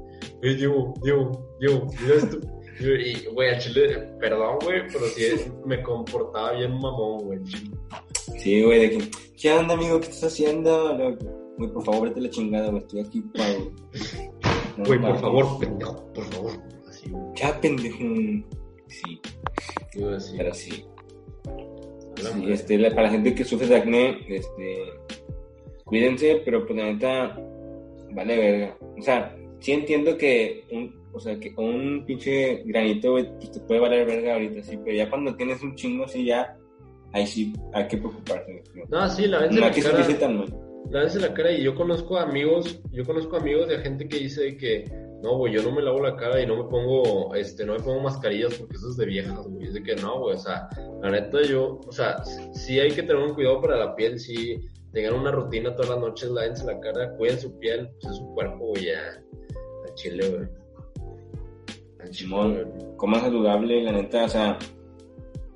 Diego, Diego, mira esto. Y, güey, al chile, perdón, güey, pero sí me comportaba bien mamón, güey. Sí, güey, de que, ¿qué onda, amigo? ¿Qué estás haciendo? Güey, por favor, vete la chingada, güey, estoy aquí para... No, Güey, por favor, pendejo, por favor. Ya, pendejo. Sí, así. pero sí. Sí, este, la- para la gente que sufre de acné, este, cuídense, pero pues la neta, vale verga. O sea, sí entiendo que un, o sea, que un pinche granito, güey, pues te puede valer verga ahorita, sí, pero ya cuando tienes un chingo así ya, ahí sí hay que preocuparse. güey. No, sí, la vez No la cara. tan mal. La vez en la cara y yo conozco amigos, yo conozco amigos de gente que dice que no, güey, yo no me lavo la cara y no me pongo, este, no me pongo mascarillas porque eso es de viejas, güey. Es de que no, güey, o sea, la neta yo, o sea, sí hay que tener un cuidado para la piel, sí, tengan una rutina todas las noches, lávense la cara, cuiden su piel, pues es su cuerpo, güey, ya, al chile, güey. Al chile. Coman saludable, la neta, o sea,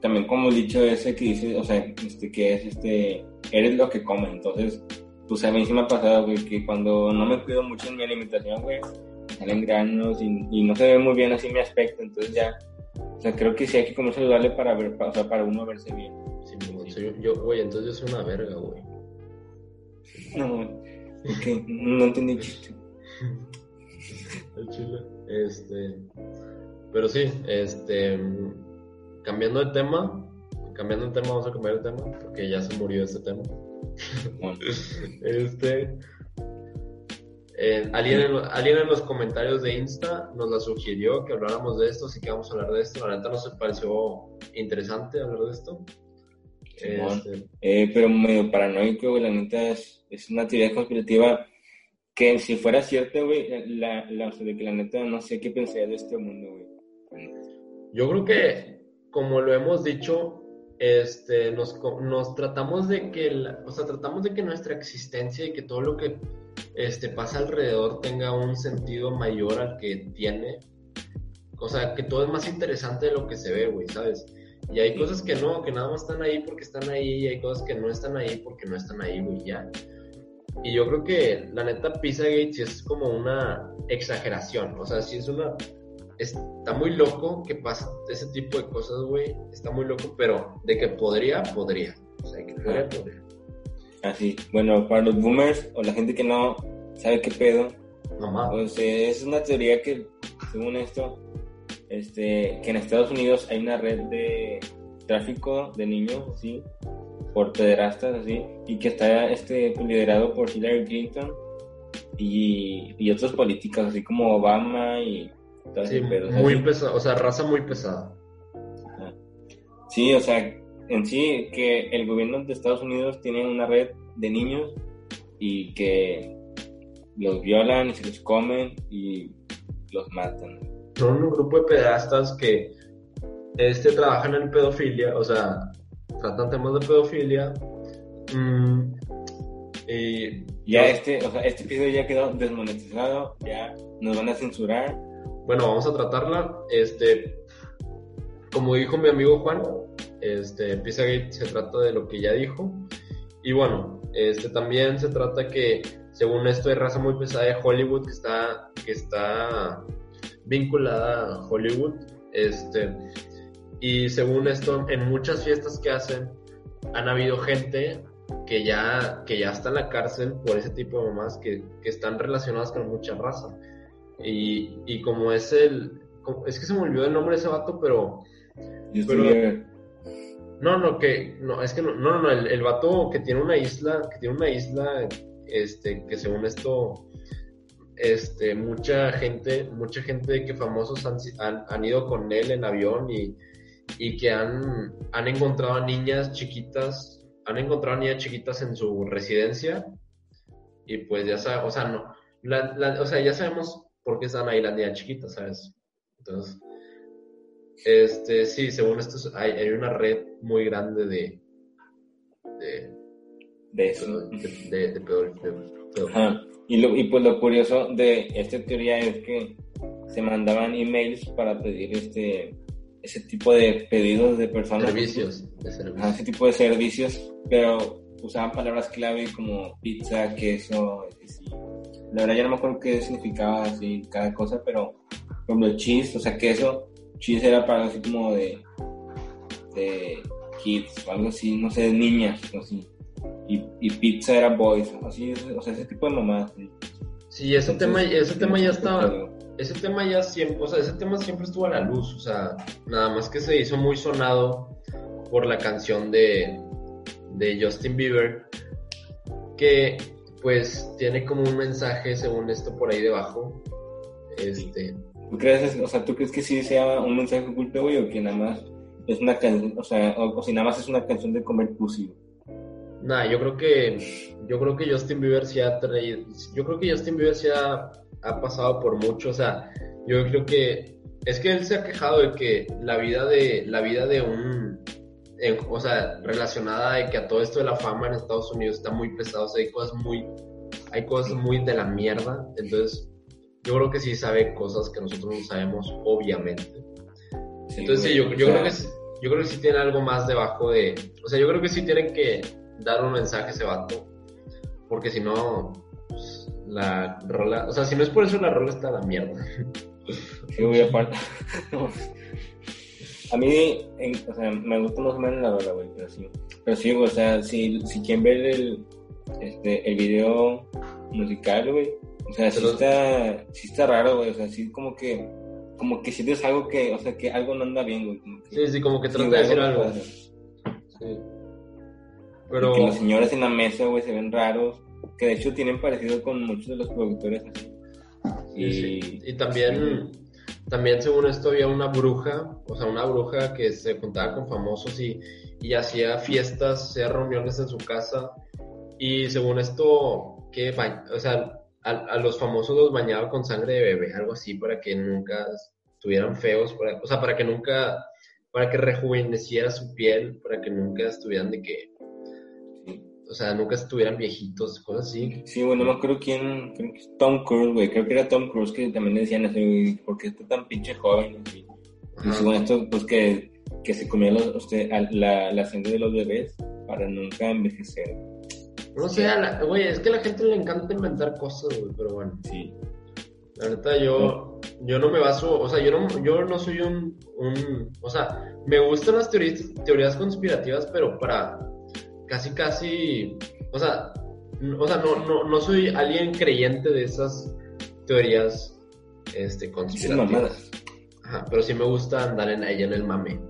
también como el dicho ese que dice, o sea, este, que es este, eres lo que comes, entonces, pues a mí sí me ha pasado, güey, que cuando no me cuido mucho en mi alimentación, güey, salen granos y, y no se ve muy bien así mi aspecto, entonces ya, o sea, creo que sí hay que comer saludable para ver, para, o sea, para uno verse bien. Sí, soy- yo, güey, entonces yo soy una verga, güey. No, güey, ok, no entendí el chiste. El chile. Este. Pero sí, este. Cambiando de tema. Cambiando de tema, vamos a cambiar de tema. Porque ya se murió este tema. Bueno, Este. Eh, alguien, en, alguien en los comentarios de Insta nos la sugirió que habláramos de esto, así que vamos a hablar de esto. La neta nos pareció interesante hablar de esto. Este, Eh, pero medio paranoico, güey, la neta es, es una teoría conspirativa que si fuera cierta, güey, la, la, o sea, de que la neta no sé qué pensaría de este mundo, güey. Yo creo que, como lo hemos dicho, este, nos, nos tratamos de que, la- o sea, tratamos de que nuestra existencia y que todo lo que este, pasa alrededor tenga un sentido mayor al que tiene. O sea, que todo es más interesante de lo que se ve, güey, ¿sabes? Y hay cosas que no, que nada más están ahí porque están ahí, y hay cosas que no están ahí porque no están ahí, güey, ya. Y yo creo que la neta Pizzagate sí es como una exageración, o sea, sí es una está muy loco que pasa ese tipo de cosas, güey. Está muy loco, pero de que podría, podría. O sea, que podría, podría. Así, bueno, para los boomers o la gente que no sabe qué pedo, Mamá. pues eh, es una teoría que, según esto, este, que en Estados Unidos hay una red de tráfico de niños, ¿sí? por pederastas, así, y que está este, liderado por Hillary Clinton y, y otros políticos, así como Obama y Sí, ese pedo, o sea, muy sí. pesada, o sea, raza muy pesada. Ajá. Sí, o sea, en sí que el gobierno de Estados Unidos tiene una red de niños y que los violan y se los comen y los matan. Son un grupo de pedastas que este, trabajan en pedofilia, o sea, tratan temas de pedofilia. mm, y Ya este, o sea, este video ya quedó desmonetizado, ya nos van a censurar. Bueno, vamos a tratarla. Este, como dijo mi amigo Juan, este, Pizzagate se trata de lo que ya dijo. Y bueno, este también se trata que, según esto, hay raza muy pesada de Hollywood que está, que está vinculada a Hollywood. Este, y según esto, en muchas fiestas que hacen, han habido gente que ya, que ya está en la cárcel por ese tipo de mamás que, que están relacionadas con mucha raza. Y, y como es el. como- es que se me olvidó el nombre de ese vato, pero. No, no, que. No, es que no, no, no, el, el vato que tiene una isla. Que tiene una isla. Este, que según esto. Este, mucha gente, mucha gente que famosos han, han, han ido con él en avión y, y que han, han encontrado a niñas chiquitas, han encontrado a niñas chiquitas en su residencia y pues ya sabes, o sea, no, la- la- o sea, ya sabemos por qué están ahí las niñas chiquitas, ¿sabes? Entonces, este, sí, según esto es- hay, hay una red muy grande de, de, de eso. de, de, Ajá. Y, lo, y pues lo curioso de esta teoría es que se mandaban emails para pedir este ese tipo de pedidos de personas. servicios, de servicios. ese tipo de servicios, pero usaban palabras clave como pizza, queso, así. La verdad ya no me acuerdo qué significaba así cada cosa, pero como el cheese, o sea, queso, cheese era para así como de, de kids o algo así, no sé, de niñas, o así. Y, y pizza era boys, así, o sea, ese tipo de mamadas. ¿sí? Sí, ese tema, Entonces, ese tema ya estaba, ese tema ya siempre, o sea, ese tema siempre estuvo a la luz, o sea, nada más que se hizo muy sonado por la canción de, de Justin Bieber, que pues tiene como un mensaje, según esto, por ahí debajo, este, ¿Tú crees, o sea, ¿tú crees que sí sea un mensaje oculto, güey, o que nada más es una canción, o sea, o, o si nada más es una canción de comer pussy, nada, yo creo que, yo creo que Justin Bieber sí ha traído, yo creo que Justin Bieber sí ha, ha pasado por mucho, o sea, yo creo que, es que él se ha quejado de que la vida de, la vida de un, en- o sea, relacionada de que a todo esto de la fama en Estados Unidos está muy pesado, o sea, hay cosas muy, hay cosas muy de la mierda, entonces yo creo que sí sabe cosas que nosotros no sabemos, obviamente. Entonces sí, yo, yo creo que yo creo que sí tiene algo más debajo de, o sea, yo creo que sí tienen que dar un mensaje a ese vato, porque si no, pues, la rola, o sea, si no es por eso la rola está a la mierda. Sí, güey, aparte. A mí, en- o sea, me gusta más o menos la rola, güey, pero sí. Pero sí, güey, o sea, si, si quieren ver el, este, el video musical, güey, o sea, sí Pero- está, sí está raro, güey, o sea, sí como que, como que sientes algo que, o sea, que algo no anda bien, güey. Como que, Sí, sí, como que sí, trata de decir algo. Sí. Pero... Que los señores en la mesa, güey, se ven raros, que de hecho tienen parecido con muchos de los productores así. sí, sí. y también, también según esto había una bruja, o sea, una bruja que se juntaba con famosos y, y hacía fiestas, hacía reuniones en su casa y según esto, que, o sea, a, a los famosos los bañaba con sangre de bebé, algo así, para que nunca estuvieran feos, para, o sea, para que nunca, para que rejuveneciera su piel, para que nunca estuvieran de que. O sea, nunca estuvieran viejitos, cosas así. Sí, güey, no me acuerdo quién, creo que es Tom Cruise, güey, creo que era Tom Cruise que también le decían eso, güey, porque está tan pinche joven. Y según esto, pues que, que se comía los, usted, a- la, la sangre de los bebés para nunca envejecer. No sé, güey, es que a la gente le encanta inventar cosas, güey, pero bueno. Sí. La neta, yo, yo no me baso, o sea, yo no, yo no soy un, un, o sea, me gustan las teorías, teorías conspirativas, pero para casi, casi, o sea, o sea, no, no, no soy alguien creyente de esas teorías, este, conspirativas. Ajá, pero sí me gusta andar en ella en el mame.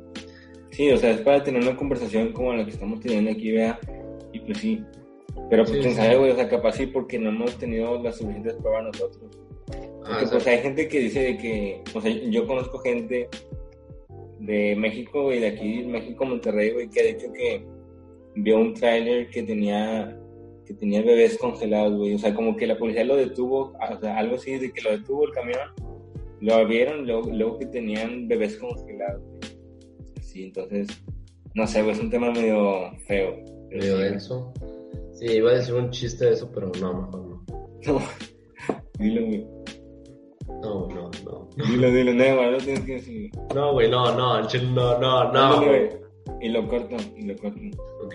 Sí, o sea, es para tener una conversación como la que estamos teniendo aquí, vea. Y pues sí. Pero pues Sí, quién sabe, güey, o sea, capaz sí porque no hemos tenido las suficientes pruebas nosotros. Ah, Porque, pues hay gente que dice de que, o sea, yo conozco gente de México, güey, de aquí, México, Monterrey, güey, que ha dicho que vio un tráiler que tenía que tenía bebés congelados, güey, o sea, como que la policía lo detuvo, o sea, algo así de que lo detuvo el camión, lo vieron, luego, luego que tenían bebés congelados, güey. Sí, entonces, no sé, güey, es un tema medio feo. Medio sí, denso. Sí, iba a decir un chiste de eso, pero no, mejor no. No, dilo, güey, No, no, no. dilo, dilo, no, güey, no tienes que decir. No, güey, no, no, no, no, no, güey. Y lo corto, y lo corto. Ok,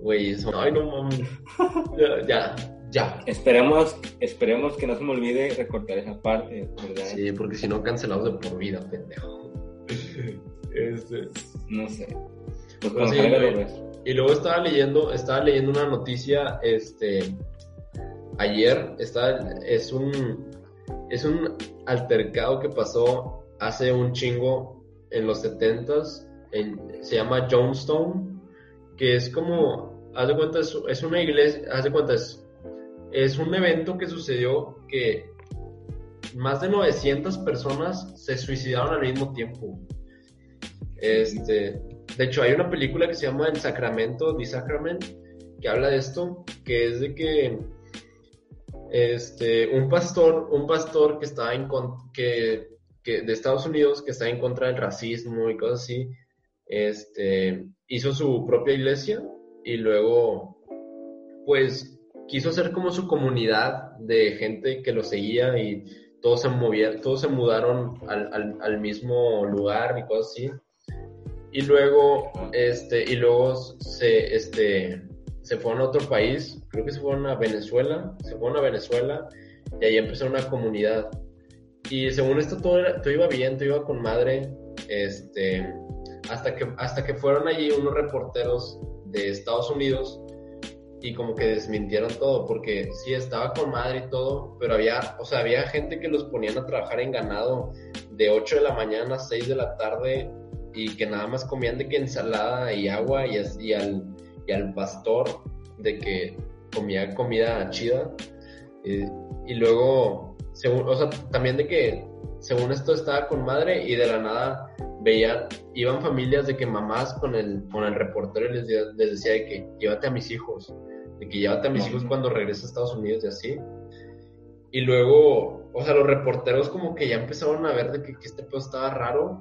güey, eso. Ay, no mames. Ya, ya, ya. Esperemos, esperemos que no se me olvide recortar esa parte, ¿verdad? Sí, porque si no, cancelados de por vida, pendejo. Este. No sé. Pues Pues cuando sí. Y luego estaba leyendo, estaba leyendo una noticia, este, ayer, está, es un, es un altercado que pasó hace un chingo en los setentas, se llama Jonestown, que es como, haz de cuenta, es, es una iglesia, haz de cuenta, es, es un evento que sucedió que más de 900 personas se suicidaron al mismo tiempo. Este, de hecho, hay una película que se llama El Sacramento, The Sacrament, que habla de esto, que es de que este, un pastor, un pastor que estaba en que, que de Estados Unidos que está en contra del racismo y cosas así, este, hizo su propia iglesia y luego, pues, quiso hacer como su comunidad de gente que lo seguía y todos se movieron, todos se mudaron al, al, al mismo lugar y cosas así. Y luego, este, y luego se, este, se fueron a otro país, creo que se fueron a Venezuela, se fueron a Venezuela y ahí empezó una comunidad. Y según esto todo, era- todo iba bien, todo iba con madre, este, hasta que, hasta que fueron allí unos reporteros de Estados Unidos y como que desmintieron todo, porque sí estaba con madre y todo, pero había, o sea, había gente que los ponían a trabajar en ganado de 8 de la mañana a 6 de la tarde y que nada más comían de que ensalada y agua y, as- y al, y al pastor de que comía comida chida. Y, y luego, según, o sea, también de que según esto estaba con madre y de la nada veían, iban familias de que mamás con el, con el reportero y les, de- les decía de que llévate a mis hijos, de que llévate a mis hijos cuando regrese a Estados Unidos y así. Y luego, o sea, los reporteros como que ya empezaron a ver de que, que este pedo estaba raro.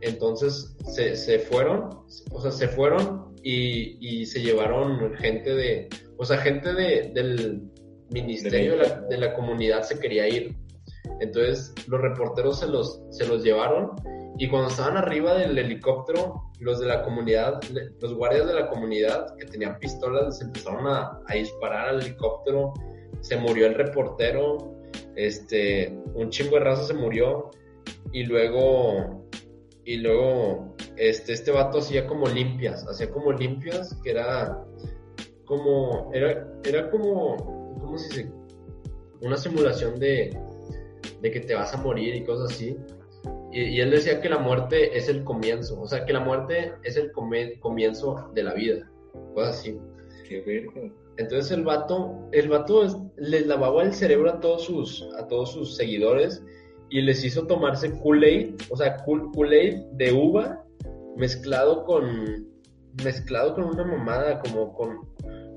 Entonces se, se fueron, o sea, se fueron y, y se llevaron gente de, o sea, gente de, del ministerio de la, de la comunidad se quería ir. Entonces los reporteros se los, se los llevaron y cuando estaban arriba del helicóptero, los de la comunidad, los guardias de la comunidad que tenían pistolas les empezaron a, a disparar al helicóptero, se murió el reportero, este, un chingo de raza se murió y luego, y luego, este, este vato hacía como limpias, hacía como limpias que era como, era, era como, ¿cómo se dice? Una simulación de, de que te vas a morir y cosas así. Y, y él decía que la muerte es el comienzo, o sea, que la muerte es el come- comienzo de la vida, cosas así. Qué verga. Entonces el vato, el vato es- les lavaba el cerebro a todos sus, a todos sus seguidores y les hizo tomarse Kool-Aid, o sea, Kool- Kool-Aid de uva mezclado con, mezclado con una mamada, como con,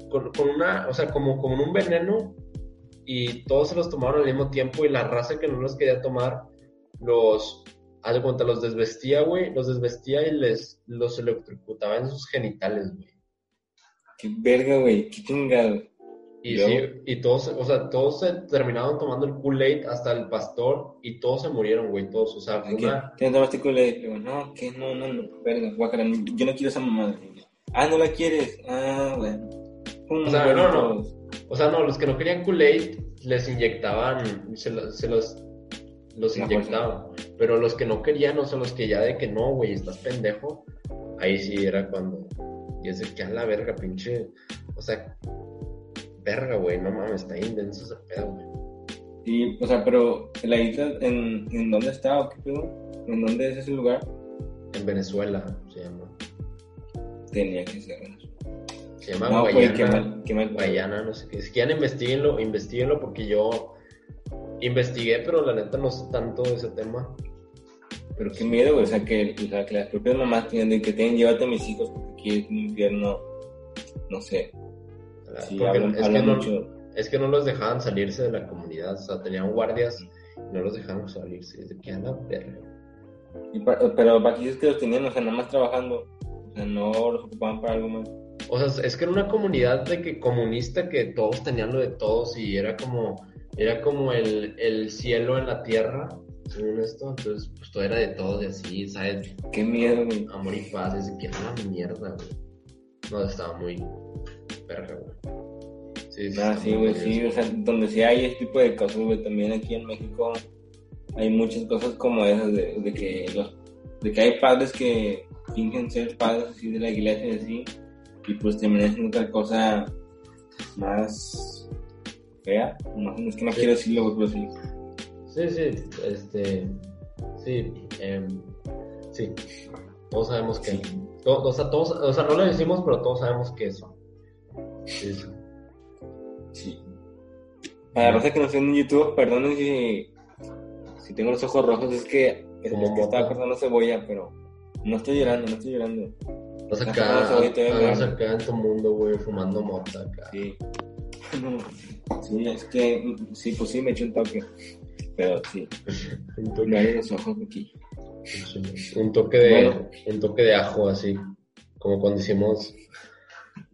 con, con una, o sea, como con un veneno y todos se los tomaron al mismo tiempo y la raza que no los quería tomar los, haz de cuenta, los desvestía, güey, los desvestía y les, los electrocutaba en sus genitales, güey. Qué verga, güey. Qué chingado. Y sí, y todos, o sea, todos se terminaron tomando el Kool-Aid hasta el pastor y todos se murieron, güey, todos, o sea, fue ¿Qué? una... ¿Te tomaste Kool-Aid? No, que no, no, no. Verga, guácala. Yo no quiero esa mamada. Ah, ¿no la quieres? Ah, bueno. O sea, no, no. O sea, no, los que no querían Kool-Aid les inyectaban, se, lo- se los, los La inyectaban, pero los que no querían, o sea, los que ya de que no, güey, estás pendejo, ahí sí era cuando, y es de que a la verga, pinche, o sea, verga, güey, no mames, está intenso ese pedo, güey. Y, o sea, pero la isla, ¿en, en dónde está o qué pedo? ¿En dónde es ese lugar? en Venezuela, se llama. Tenía que ser. Se llama No, güey, Guayana. qué mal, qué mal. Guayana, no sé qué. Si quieren, investiguenlo, investiguenlo porque yo investigué, pero la neta no sé tanto de ese tema. Pero qué miedo, güey. O sea, que, o sea, que las propias mamás tienen que tienen, llévate a mis hijos porque aquí es un infierno. No sé. Sí, hablan, es, que no, mucho. es que no los dejaban salirse de la comunidad, o sea, tenían guardias y no los dejaban salirse. Es de que a la verga. Y pa- pero aquí es que los tenían, o sea, nada más trabajando. O sea, no los ocupaban para algo más. O sea, es que era una comunidad de que comunista que todos tenían lo de todos y era como, era como el, el cielo en la tierra, según esto. Entonces, pues todo era de todos y así, ¿sabes? Qué miedo, güey. Amor y paz, es que era una mierda, güey. No, estaba muy verga, güey. Sí, sí, Ah, sí, güey, sí, o sea, donde sí hay este tipo de cosas, güey, también aquí en México hay muchas cosas como esas de, de que los, de que hay padres que fingen ser padres así de la iglesia y así, y pues terminan haciendo otra cosa más fea, no, es que no Sí. quiero decirlo, pero sí. Sí, sí, este, sí, em, sí, todos sabemos que, Sí. o, sea, todos, o sea, no lo decimos, pero todos sabemos que eso. Sí, sí. Para la raza que nos ven en YouTube, perdonen si, si tengo los ojos rojos, es que, es, es que estaba cortando cebolla, pero no estoy llorando, no estoy llorando. Ajá, acá, me- acá en tu mundo, güey, fumando mota acá. Sí. Sí, es que, sí, pues sí, me eché un toque. Pero sí, Un toque, me los ojos aquí. un toque de, Bueno. un toque de ajo, así, como cuando hicimos,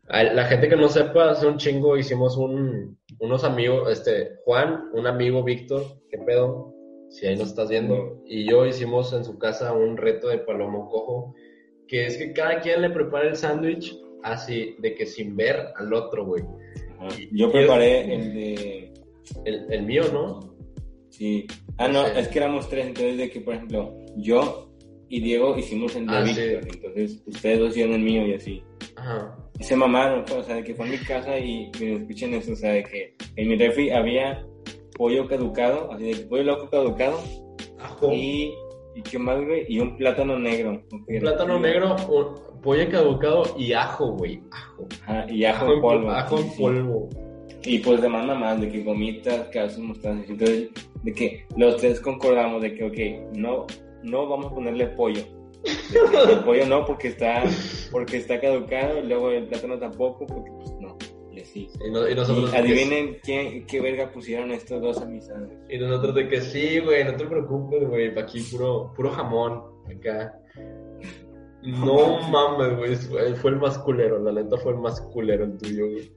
la gente que no sepa, hace un chingo hicimos un, unos amigos, este, Juan, un amigo Víctor, qué pedo, si ahí nos estás viendo, y yo hicimos en su casa un reto de palomo cojo, que es que cada quien le prepara el sándwich así, de que sin ver al otro, güey. Ajá. Yo y preparé el de. El, el mío, ¿no? Sí. Ah, no, Sí. es que éramos tres, entonces de que, por ejemplo, yo y Diego hicimos el de Ah, Víctor, entonces ustedes dos hicieron el mío y así. Ajá. Y se mamaron, pues, o sea, de que fue a mi casa y me escuchen eso, o sea, de que en mi refri había pollo caducado, así de que pollo loco caducado Ajo. y, y qué más, güey, y un plátano negro. Un plátano negro, un pollo caducado y ajo, güey. Ajo. Ajá, y ajo en polvo. Ajo en polvo. Y pues demás mamás, de que gomitas, quesos, mostaza. Entonces, de que los tres concordamos de que, ok, no, no vamos a ponerle pollo. El pollo no, porque está, porque está caducado, y luego el plátano tampoco, porque pues no. Y así. Y, no- y nosotros. Y adivinen quién, qué verga pusieron estos dos a mis sándwiches. Y nosotros de que sí, güey, no te preocupes, güey. pa' Aquí puro, puro jamón. Acá. No mames, güey. Fue, fue el más culero. La neta fue el más culero el tuyo, güey.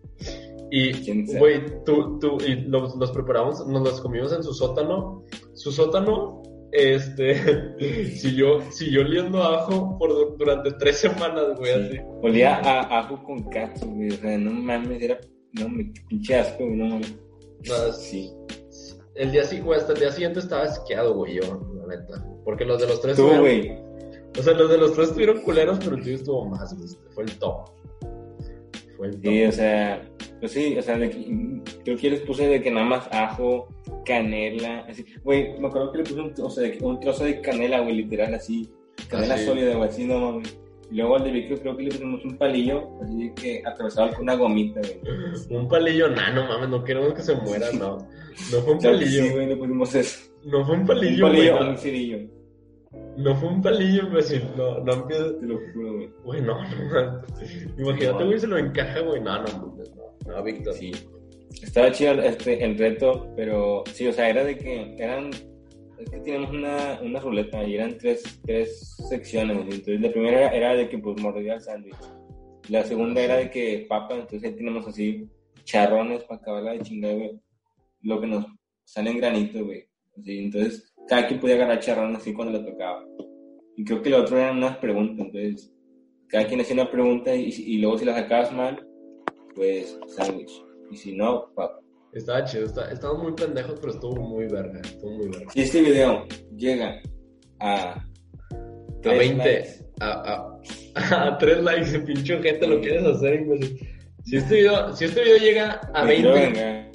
Y, güey, tú, tú, y los, los preparamos, nos los comimos en su sótano. Su sótano, este, siguió, siguió oliendo a ajo por, durante tres semanas, güey, así. Olía a ajo con katsu, güey. O sea, no mames, era, no me pinche asco, güey, no mames. Nada, Sí. El día siguiente, güey, hasta el día siguiente estaba asqueado, güey, yo, la neta. Porque los de los tres Tú, güey. O sea, los de los tres estuvieron culeros, pero el tuyo estuvo más, güey. Fue el top. Fue el. Sí, o sea, pues sí, o sea, de que, creo que les puse de que nada más ajo, canela, así. Güey, me acuerdo que le puse un, o sea, un trozo de canela, güey, literal, así. Canela Ah, sí. sólida, güey, así, no mames. Y luego al de Vicky creo que le pusimos un palillo, así que atravesado con una gomita, güey. Un palillo, nah, no mames, no queremos que se muera, no. No fue un palillo. sí, güey, le pusimos eso. No fue un Un palillo, palillo o güey. un cerillo, No, fue un palillo, imbécil. No, no empieces. te lo juro, güey. Güey, no, no. Imagínate, güey, se lo encaja, güey. No, no, no. No, Víctor. Sí. Estaba chido este, el reto, pero sí, o sea, era de que eran. Es que teníamos una, una ruleta y eran tres, tres secciones. Entonces, la primera era, de que pues mordía el sándwich. La segunda era de que papa, entonces ahí tenemos así charrones para acabarla de chingar, güey. Lo que nos sale en granito, güey. Así, entonces, cada quien podía agarrar charrones así cuando le tocaba. Y creo que lo otro eran unas preguntas, entonces, cada quien hacía una pregunta y, y luego si la sacabas mal, pues sándwich. Y si no, papa. Estaba chido. Está, estaba muy pendejos, pero estuvo muy verga. Estuvo muy verga. Si este video llega a A tres 20. likes, A, a, a 3 likes, pinche gente, lo quieres hacer, imbécil. Si este video, si este video llega a me quiero 20, vengar.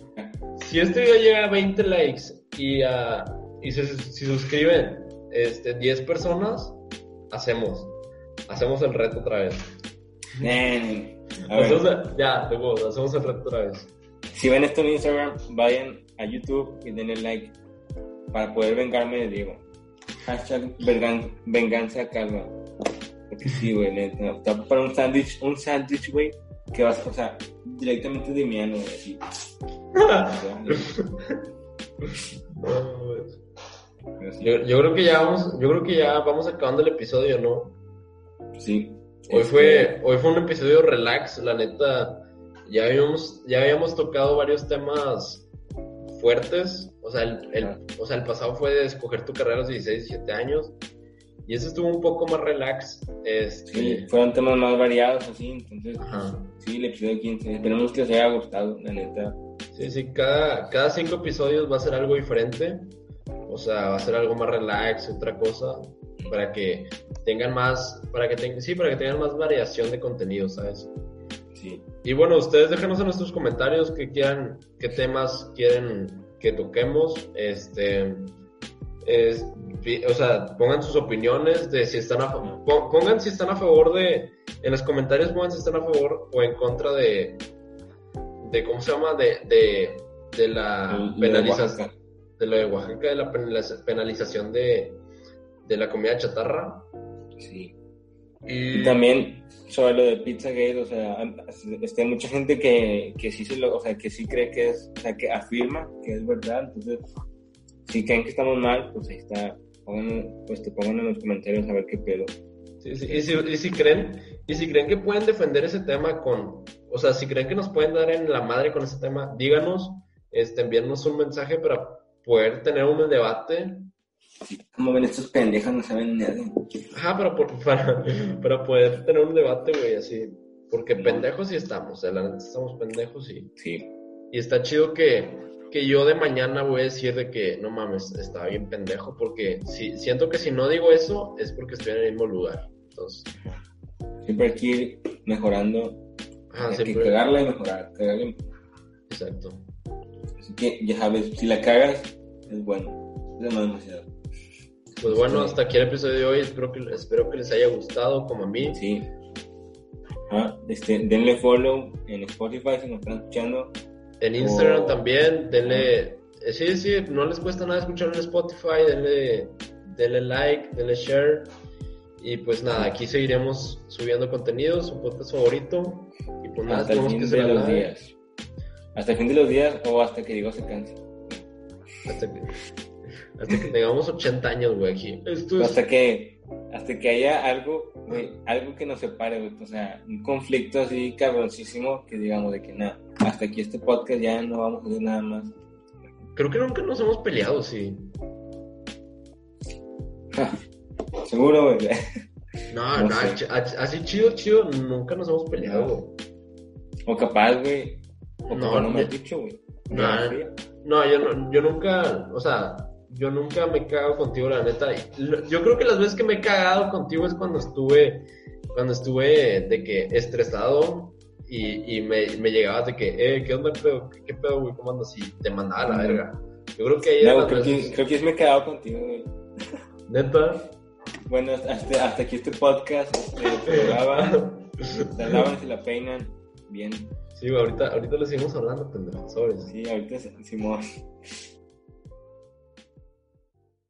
si este video llega a 20 likes y, a, y si suscriben este, 10 personas, hacemos. Hacemos el reto otra vez. Ver, Hacemos ya, de huevos, hacemos el reto otra vez. si ven esto en Instagram, vayan a YouTube y denle like para poder vengarme de Diego. Hashtag vengan- venganza calma. Porque sí, güey, neta. Está para un sándwich, un sándwich, güey, que vas, o sea, directamente de mi ano, güey, así. No, güey. Sí, Yo, yo creo que ya vamos, yo creo que ya vamos acabando el episodio, ¿no? sí. Hoy Este, fue, hoy fue un episodio relax, la neta. Ya habíamos, ya habíamos tocado varios temas fuertes. O sea, el, el- o sea, el pasado fue de escoger tu carrera a los 16, 17 años. Y ese estuvo un poco más relax. Este, Sí, fueron temas más variados, así, entonces, Ajá. sí, el episodio 15. Esperemos que les haya gustado, la neta. Sí, sí, cada, cada cinco episodios va a ser algo diferente. O sea, va a ser algo más relax, otra cosa. Para que tengan más, para que tengan, sí, para que tengan más variación de contenido, ¿sabes? Sí. Y bueno, ustedes déjenos en nuestros comentarios qué quieran, qué temas quieren que toquemos. Este, es- o sea, pongan sus opiniones de si están a, pongan si están a favor de, en los comentarios pongan si están a favor o en contra de, de ¿cómo se llama? De, de, de la penalización. De lo de Oaxaca, de la penaliza- penalización de, de la comida chatarra. Sí. Y, Y también sobre lo de Pizzagate, o sea, este, hay mucha gente que, que sí se lo, o sea, que sí cree que es, o sea, que afirma que es verdad, entonces, si creen que estamos mal, pues ahí está, pongan, pues te pongan en los comentarios a ver qué pedo. Sí, sí, Y, si, y si creen, y si creen que pueden defender ese tema con, o sea, si creen que nos pueden dar en la madre con ese tema, díganos, este, envíennos un mensaje para poder tener un debate. Como ven estos pendejos no saben nada. Ajá, para, por- para, para poder tener un debate, güey, así. Porque pendejos sí estamos, sea, la neta estamos pendejos y, Sí, y está chido que, que yo de mañana voy a decir de que, no mames, estaba bien pendejo, porque si, siento que si no digo eso es porque estoy en el mismo lugar. Entonces, siempre hay que ir mejorando, ajá, hay que siempre- cagarla y mejorar, cagarla y mejorar. Exacto. Así que ya sabes, si la cagas, es bueno, es no demasiado. Pues bueno, hasta aquí el episodio de hoy. Espero que, espero que les haya gustado como a mí. Sí. Ah, este, denle follow en Spotify si nos están escuchando. En Instagram también, denle... eh, Sí, sí, no les cuesta nada escucharlo en Spotify. Denle, denle like, denle share. Y pues nada, aquí seguiremos subiendo contenido, su podcast favorito. Y pues nada, hasta el fin que de los días. Hasta el fin de los días o hasta que Diego se canse. Hasta que, hasta que tengamos 80 años, güey, aquí. Esto es... Hasta que, hasta que haya algo, güey, algo que nos separe, güey. O sea, un conflicto así cabroncísimo que digamos de que nada, hasta aquí este podcast ya no vamos a hacer nada más. Creo que nunca nos hemos peleado, sí. Seguro, güey. No, No no, así chido, chido, nunca nos hemos peleado, güey. O capaz, güey. O No, capaz no me has dicho, güey. No, Fría. No, yo, no, yo nunca, o sea, yo nunca me he cagado contigo, la neta. Yo creo que las veces que me he cagado contigo es cuando estuve, cuando estuve de que estresado y, y me, me llegabas de que, eh, ¿qué onda, pedo? ¿Qué, qué pedo, güey? ¿Cómo andas? Y te mandaba a la verga. Yo creo que ahí No, creo, que, veces- creo que sí me he quedado contigo, güey. neta. Bueno, hasta, hasta aquí este podcast. Este, se lavan, se la peinan. Bien. Sí, ahorita, ahorita le seguimos hablando, pendejo, sobres. Sí, ahorita Simón.